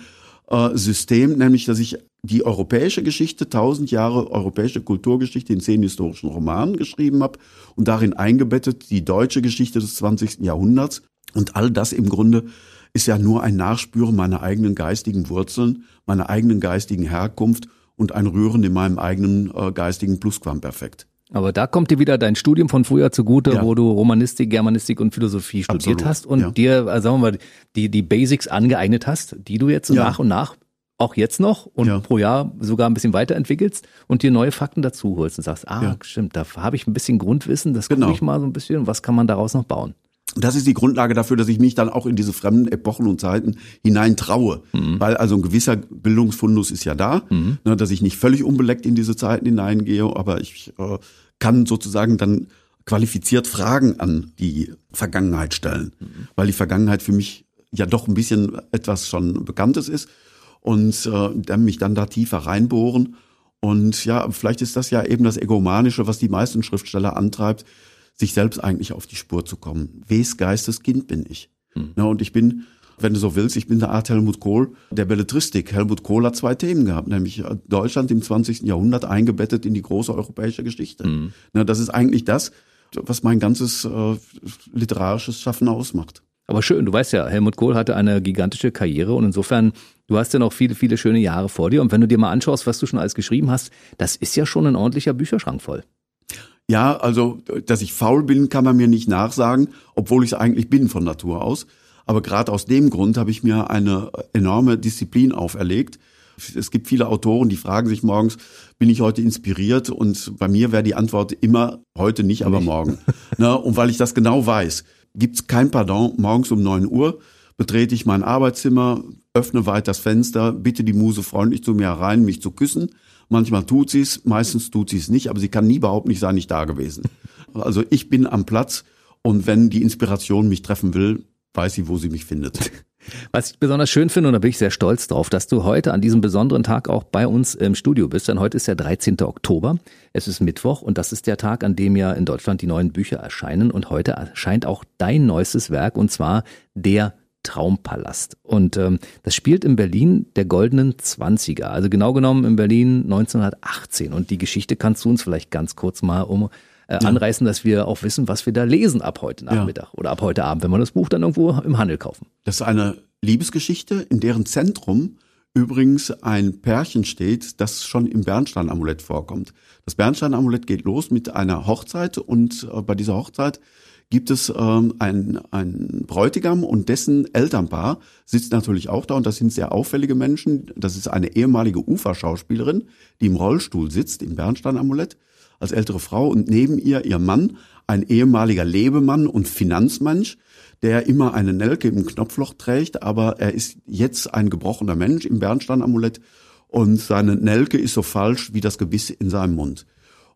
S3: äh, System, nämlich dass ich die europäische Geschichte, tausend Jahre europäische Kulturgeschichte in zehn historischen Romanen geschrieben habe und darin eingebettet die deutsche Geschichte des 20. Jahrhunderts. Und all das im Grunde ist ja nur ein Nachspüren meiner eigenen geistigen Wurzeln, meiner eigenen geistigen Herkunft und ein Rühren in meinem eigenen äh, geistigen Plusquamperfekt.
S2: Aber da kommt dir wieder dein Studium von früher zugute, ja. wo du Romanistik, Germanistik und Philosophie studiert Absolut. hast und ja. dir, also sagen wir mal, die, die Basics angeeignet hast, die du jetzt ja. nach und nach auch jetzt noch und ja. pro Jahr sogar ein bisschen weiterentwickelst und dir neue Fakten dazu holst und sagst, ah, ja. stimmt, da habe ich ein bisschen Grundwissen, das genau. gucke ich mal so ein bisschen, was kann man daraus noch bauen?
S3: Das ist die Grundlage dafür, dass ich mich dann auch in diese fremden Epochen und Zeiten hinein traue. Mhm. Weil also ein gewisser Bildungsfundus ist ja da, mhm. ne, dass ich nicht völlig unbeleckt in diese Zeiten hineingehe, aber ich äh, kann sozusagen dann qualifiziert Fragen an die Vergangenheit stellen. Mhm. Weil die Vergangenheit für mich ja doch ein bisschen etwas schon Bekanntes ist und äh, dann mich dann da tiefer reinbohren. Und ja, vielleicht ist das ja eben das Egomanische, was die meisten Schriftsteller antreibt, sich selbst eigentlich auf die Spur zu kommen. Wes Geistes Kind bin ich? Hm. Ja, und ich bin, wenn du so willst, ich bin eine Art Helmut Kohl der Belletristik. Helmut Kohl hat zwei Themen gehabt, nämlich äh, Deutschland im 20. Jahrhundert eingebettet in die große europäische Geschichte. Hm. Ja, das ist eigentlich das, was mein ganzes äh, literarisches Schaffen ausmacht.
S2: Aber schön, du weißt ja, Helmut Kohl hatte eine gigantische Karriere und insofern, du hast ja noch viele, viele schöne Jahre vor dir. Und wenn du dir mal anschaust, was du schon alles geschrieben hast, das ist ja schon ein ordentlicher Bücherschrank voll.
S3: Ja, also, dass ich faul bin, kann man mir nicht nachsagen, obwohl ich es eigentlich bin von Natur aus. Aber gerade aus dem Grund habe ich mir eine enorme Disziplin auferlegt. Es gibt viele Autoren, die fragen sich morgens, bin ich heute inspiriert? Und bei mir wäre die Antwort immer heute nicht, aber morgen. Na, und weil ich das genau weiß gibt's kein Pardon. Morgens um neun Uhr betrete ich mein Arbeitszimmer, öffne weit das Fenster, bitte die Muse freundlich zu mir herein, mich zu küssen. Manchmal tut sie's, meistens tut sie's nicht, aber sie kann nie überhaupt nicht sein, nicht da gewesen. Also ich bin am Platz und wenn die Inspiration mich treffen will, weiß sie, wo sie mich findet.
S2: Was ich besonders schön finde, und da bin ich sehr stolz drauf, dass du heute an diesem besonderen Tag auch bei uns im Studio bist, denn heute ist der 13. Oktober. Es ist Mittwoch und das ist der Tag, an dem ja in Deutschland die neuen Bücher erscheinen und heute erscheint auch dein neuestes Werk und zwar der Traumpalast. Und ähm, das spielt in Berlin der goldenen Zwanziger, also genau genommen in Berlin 1918. Und die Geschichte kannst du uns vielleicht ganz kurz mal um äh, anreißen, dass wir auch wissen, was wir da lesen ab heute Nachmittag ja. oder ab heute Abend, wenn wir das Buch dann irgendwo im Handel kaufen.
S3: Das ist eine Liebesgeschichte, in deren Zentrum übrigens ein Pärchen steht, das schon im Bernstein-Amulett vorkommt. Das Bernstein-Amulett geht los mit einer Hochzeit und äh, bei dieser Hochzeit gibt es ähm, ein, ein Bräutigam und dessen Elternpaar sitzt natürlich auch da und das sind sehr auffällige Menschen. Das ist eine ehemalige Uferschauspielerin, die im Rollstuhl sitzt im Bernstein-Amulett als ältere Frau und neben ihr ihr Mann, ein ehemaliger Lebemann und Finanzmensch, der immer eine Nelke im Knopfloch trägt, aber er ist jetzt ein gebrochener Mensch im Bernsteinamulett und seine Nelke ist so falsch wie das Gebiss in seinem Mund.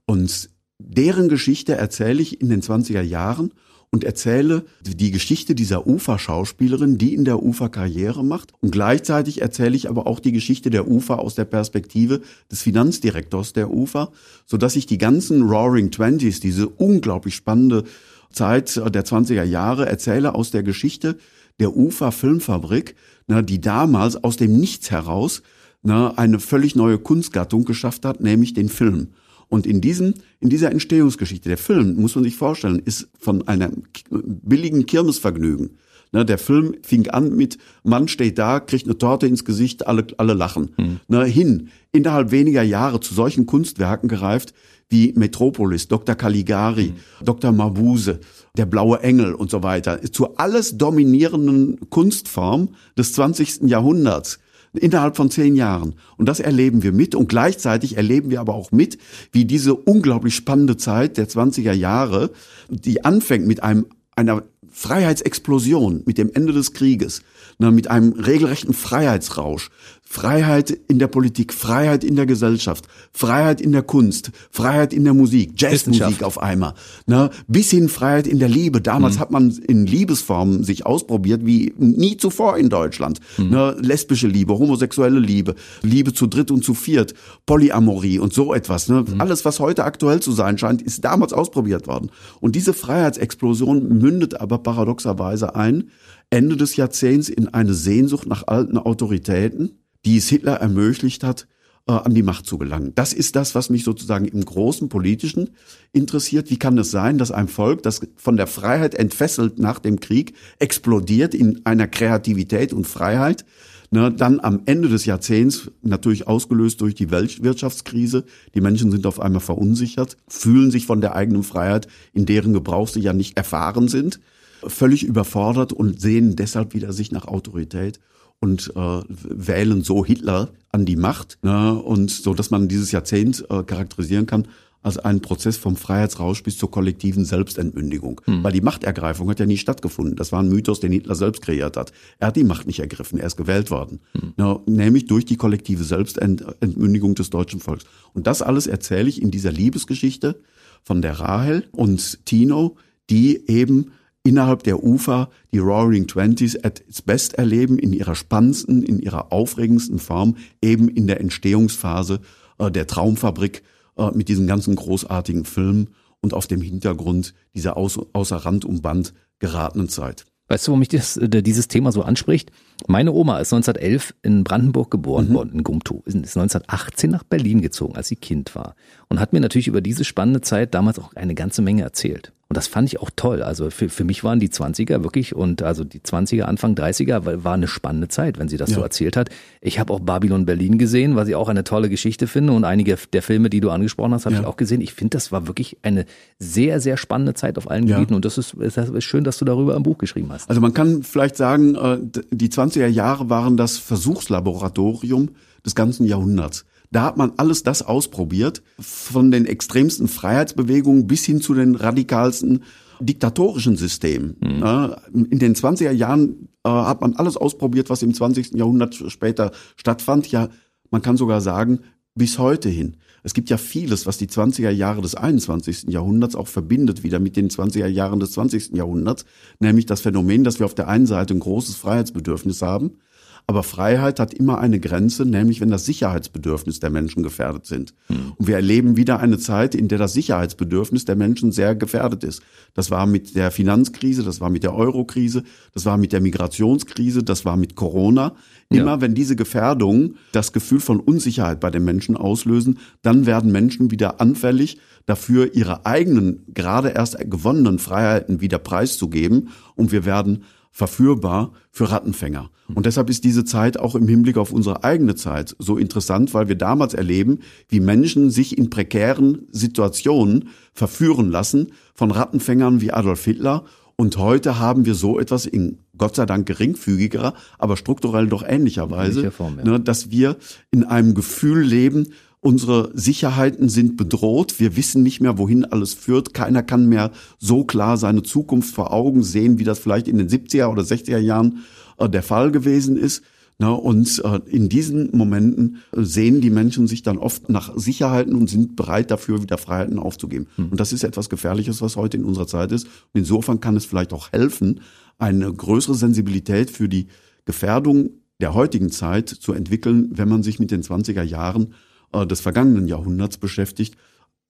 S3: Und deren Geschichte erzähle ich in den 20er Jahren und erzähle die Geschichte dieser Ufer-Schauspielerin, die in der Ufer Karriere macht. Und gleichzeitig erzähle ich aber auch die Geschichte der Ufer aus der Perspektive des Finanzdirektors der Ufer, so dass ich die ganzen Roaring Twenties, diese unglaublich spannende Zeit der 20er Jahre erzähle aus der Geschichte der Ufer Filmfabrik, die damals aus dem Nichts heraus eine völlig neue Kunstgattung geschafft hat, nämlich den Film. Und in diesem, in dieser Entstehungsgeschichte, der Film, muss man sich vorstellen, ist von einem billigen Kirmesvergnügen. Ne, der Film fing an mit, Mann steht da, kriegt eine Torte ins Gesicht, alle, alle lachen. Mhm. Ne, hin, innerhalb weniger Jahre zu solchen Kunstwerken gereift, wie Metropolis, Dr. Caligari, mhm. Dr. Mabuse, der blaue Engel und so weiter, zu alles dominierenden Kunstform des 20. Jahrhunderts innerhalb von zehn Jahren. Und das erleben wir mit und gleichzeitig erleben wir aber auch mit, wie diese unglaublich spannende Zeit der 20er Jahre, die anfängt mit einem einer Freiheitsexplosion mit dem Ende des Krieges, ne, mit einem regelrechten Freiheitsrausch, Freiheit in der Politik, Freiheit in der Gesellschaft, Freiheit in der Kunst, Freiheit in der Musik, Jazzmusik auf einmal, ne, bis hin Freiheit in der Liebe. Damals mhm. hat man in Liebesformen sich ausprobiert wie nie zuvor in Deutschland. Mhm. Ne, lesbische Liebe, homosexuelle Liebe, Liebe zu dritt und zu viert, Polyamorie und so etwas. Ne. Mhm. Alles, was heute aktuell zu sein scheint, ist damals ausprobiert worden. Und diese Freiheitsexplosion mündet aber paradoxerweise ein, Ende des Jahrzehnts in eine Sehnsucht nach alten Autoritäten, die es Hitler ermöglicht hat, äh, an die Macht zu gelangen. Das ist das, was mich sozusagen im großen politischen interessiert. Wie kann es sein, dass ein Volk, das von der Freiheit entfesselt nach dem Krieg, explodiert in einer Kreativität und Freiheit, ne, dann am Ende des Jahrzehnts, natürlich ausgelöst durch die Wirtschaftskrise, die Menschen sind auf einmal verunsichert, fühlen sich von der eigenen Freiheit, in deren Gebrauch sie ja nicht erfahren sind, völlig überfordert und sehen deshalb wieder sich nach Autorität und äh, wählen so Hitler an die Macht ne, und so, dass man dieses Jahrzehnt äh, charakterisieren kann als einen Prozess vom Freiheitsrausch bis zur kollektiven Selbstentmündigung. Hm. Weil die Machtergreifung hat ja nie stattgefunden. Das war ein Mythos, den Hitler selbst kreiert hat. Er hat die Macht nicht ergriffen, er ist gewählt worden. Hm. Ja, nämlich durch die kollektive Selbstentmündigung des deutschen Volks. Und das alles erzähle ich in dieser Liebesgeschichte von der Rahel und Tino, die eben innerhalb der Ufer die Roaring Twenties at its best erleben, in ihrer spannendsten, in ihrer aufregendsten Form, eben in der Entstehungsphase äh, der Traumfabrik äh, mit diesen ganzen großartigen Filmen und auf dem Hintergrund dieser aus, außer Rand und Band geratenen Zeit.
S2: Weißt du, warum mich das, äh, dieses Thema so anspricht? Meine Oma ist 1911 in Brandenburg geboren mhm. worden, in Gumtow, ist 1918 nach Berlin gezogen, als sie Kind war und hat mir natürlich über diese spannende Zeit damals auch eine ganze Menge erzählt. Und das fand ich auch toll. Also für, für mich waren die 20er wirklich und also die 20er, Anfang 30er war eine spannende Zeit, wenn sie das ja. so erzählt hat. Ich habe auch Babylon Berlin gesehen, was ich auch eine tolle Geschichte finde und einige der Filme, die du angesprochen hast, habe ja. ich auch gesehen. Ich finde, das war wirklich eine sehr, sehr spannende Zeit auf allen ja. Gebieten und das ist, das ist schön, dass du darüber ein Buch geschrieben hast.
S3: Also man kann vielleicht sagen, äh, die 20er Jahre waren das Versuchslaboratorium des ganzen Jahrhunderts. Da hat man alles das ausprobiert, von den extremsten Freiheitsbewegungen bis hin zu den radikalsten diktatorischen Systemen. Mhm. In den 20er Jahren äh, hat man alles ausprobiert, was im 20. Jahrhundert später stattfand. Ja, man kann sogar sagen, bis heute hin. Es gibt ja vieles, was die 20er Jahre des 21. Jahrhunderts auch verbindet wieder mit den 20er Jahren des 20. Jahrhunderts, nämlich das Phänomen, dass wir auf der einen Seite ein großes Freiheitsbedürfnis haben, aber Freiheit hat immer eine Grenze, nämlich wenn das Sicherheitsbedürfnis der Menschen gefährdet sind. Mhm. Und wir erleben wieder eine Zeit, in der das Sicherheitsbedürfnis der Menschen sehr gefährdet ist. Das war mit der Finanzkrise, das war mit der Eurokrise, das war mit der Migrationskrise, das war mit Corona. Immer ja. wenn diese Gefährdungen das Gefühl von Unsicherheit bei den Menschen auslösen, dann werden Menschen wieder anfällig dafür, ihre eigenen, gerade erst gewonnenen Freiheiten wieder preiszugeben. Und wir werden verführbar für Rattenfänger. Und deshalb ist diese Zeit auch im Hinblick auf unsere eigene Zeit so interessant, weil wir damals erleben, wie Menschen sich in prekären Situationen verführen lassen von Rattenfängern wie Adolf Hitler. Und heute haben wir so etwas in Gott sei Dank geringfügigerer, aber strukturell doch ähnlicher Weise, Form, ja. ne, dass wir in einem Gefühl leben, Unsere Sicherheiten sind bedroht. Wir wissen nicht mehr, wohin alles führt. Keiner kann mehr so klar seine Zukunft vor Augen sehen, wie das vielleicht in den 70er oder 60er Jahren äh, der Fall gewesen ist. Und äh, in diesen Momenten äh, sehen die Menschen sich dann oft nach Sicherheiten und sind bereit dafür, wieder Freiheiten aufzugeben. Hm. Und das ist etwas Gefährliches, was heute in unserer Zeit ist. Und insofern kann es vielleicht auch helfen, eine größere Sensibilität für die Gefährdung der heutigen Zeit zu entwickeln, wenn man sich mit den 20er Jahren des vergangenen Jahrhunderts beschäftigt,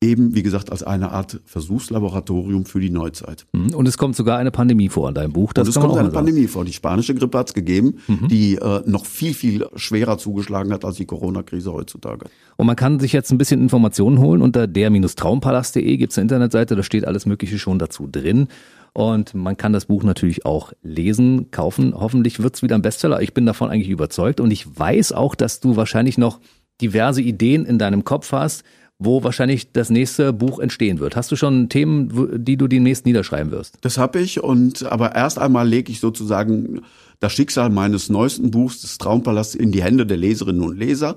S3: eben, wie gesagt, als eine Art Versuchslaboratorium für die Neuzeit.
S2: Mhm. Und es kommt sogar eine Pandemie vor in deinem Buch.
S3: Das Und es kommt eine Pandemie vor. Die spanische Grippe hat es gegeben, mhm. die äh, noch viel, viel schwerer zugeschlagen hat als die Corona-Krise heutzutage.
S2: Und man kann sich jetzt ein bisschen Informationen holen. Unter der-traumpalast.de gibt es eine Internetseite, da steht alles Mögliche schon dazu drin. Und man kann das Buch natürlich auch lesen, kaufen. Hoffentlich wird es wieder ein Bestseller. Ich bin davon eigentlich überzeugt. Und ich weiß auch, dass du wahrscheinlich noch diverse Ideen in deinem Kopf hast, wo wahrscheinlich das nächste Buch entstehen wird. Hast du schon Themen, die du demnächst niederschreiben wirst?
S3: Das habe ich und aber erst einmal lege ich sozusagen das Schicksal meines neuesten Buchs, des Traumpalast, in die Hände der Leserinnen und Leser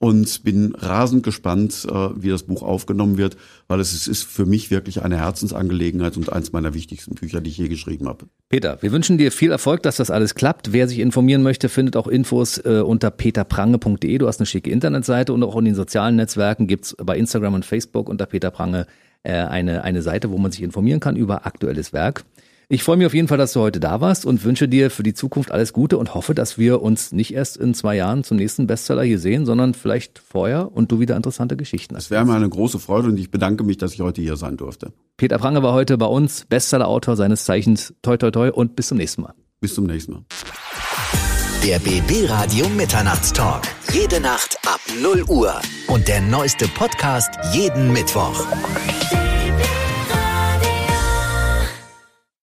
S3: und bin rasend gespannt, äh, wie das Buch aufgenommen wird, weil es ist für mich wirklich eine Herzensangelegenheit und eins meiner wichtigsten Bücher, die ich je geschrieben habe.
S2: Peter, wir wünschen dir viel Erfolg, dass das alles klappt. Wer sich informieren möchte, findet auch Infos äh, unter peterprange.de. Du hast eine schicke Internetseite und auch in den sozialen Netzwerken gibt's bei Instagram und Facebook unter Peter Prange äh, eine, eine Seite, wo man sich informieren kann über aktuelles Werk. Ich freue mich auf jeden Fall, dass du heute da warst und wünsche dir für die Zukunft alles Gute und hoffe, dass wir uns nicht erst in zwei Jahren zum nächsten Bestseller hier sehen, sondern vielleicht vorher und du wieder interessante Geschichten
S3: hast. Es wäre mir eine große Freude und ich bedanke mich, dass ich heute hier sein durfte.
S2: Peter Prange war heute bei uns, Bestsellerautor seines Zeichens. Toi, toi, toi und bis zum nächsten Mal.
S3: Bis zum nächsten Mal.
S1: Der BB Radio Mitternachtstalk. Jede Nacht ab 0 Uhr. Und der neueste Podcast jeden Mittwoch.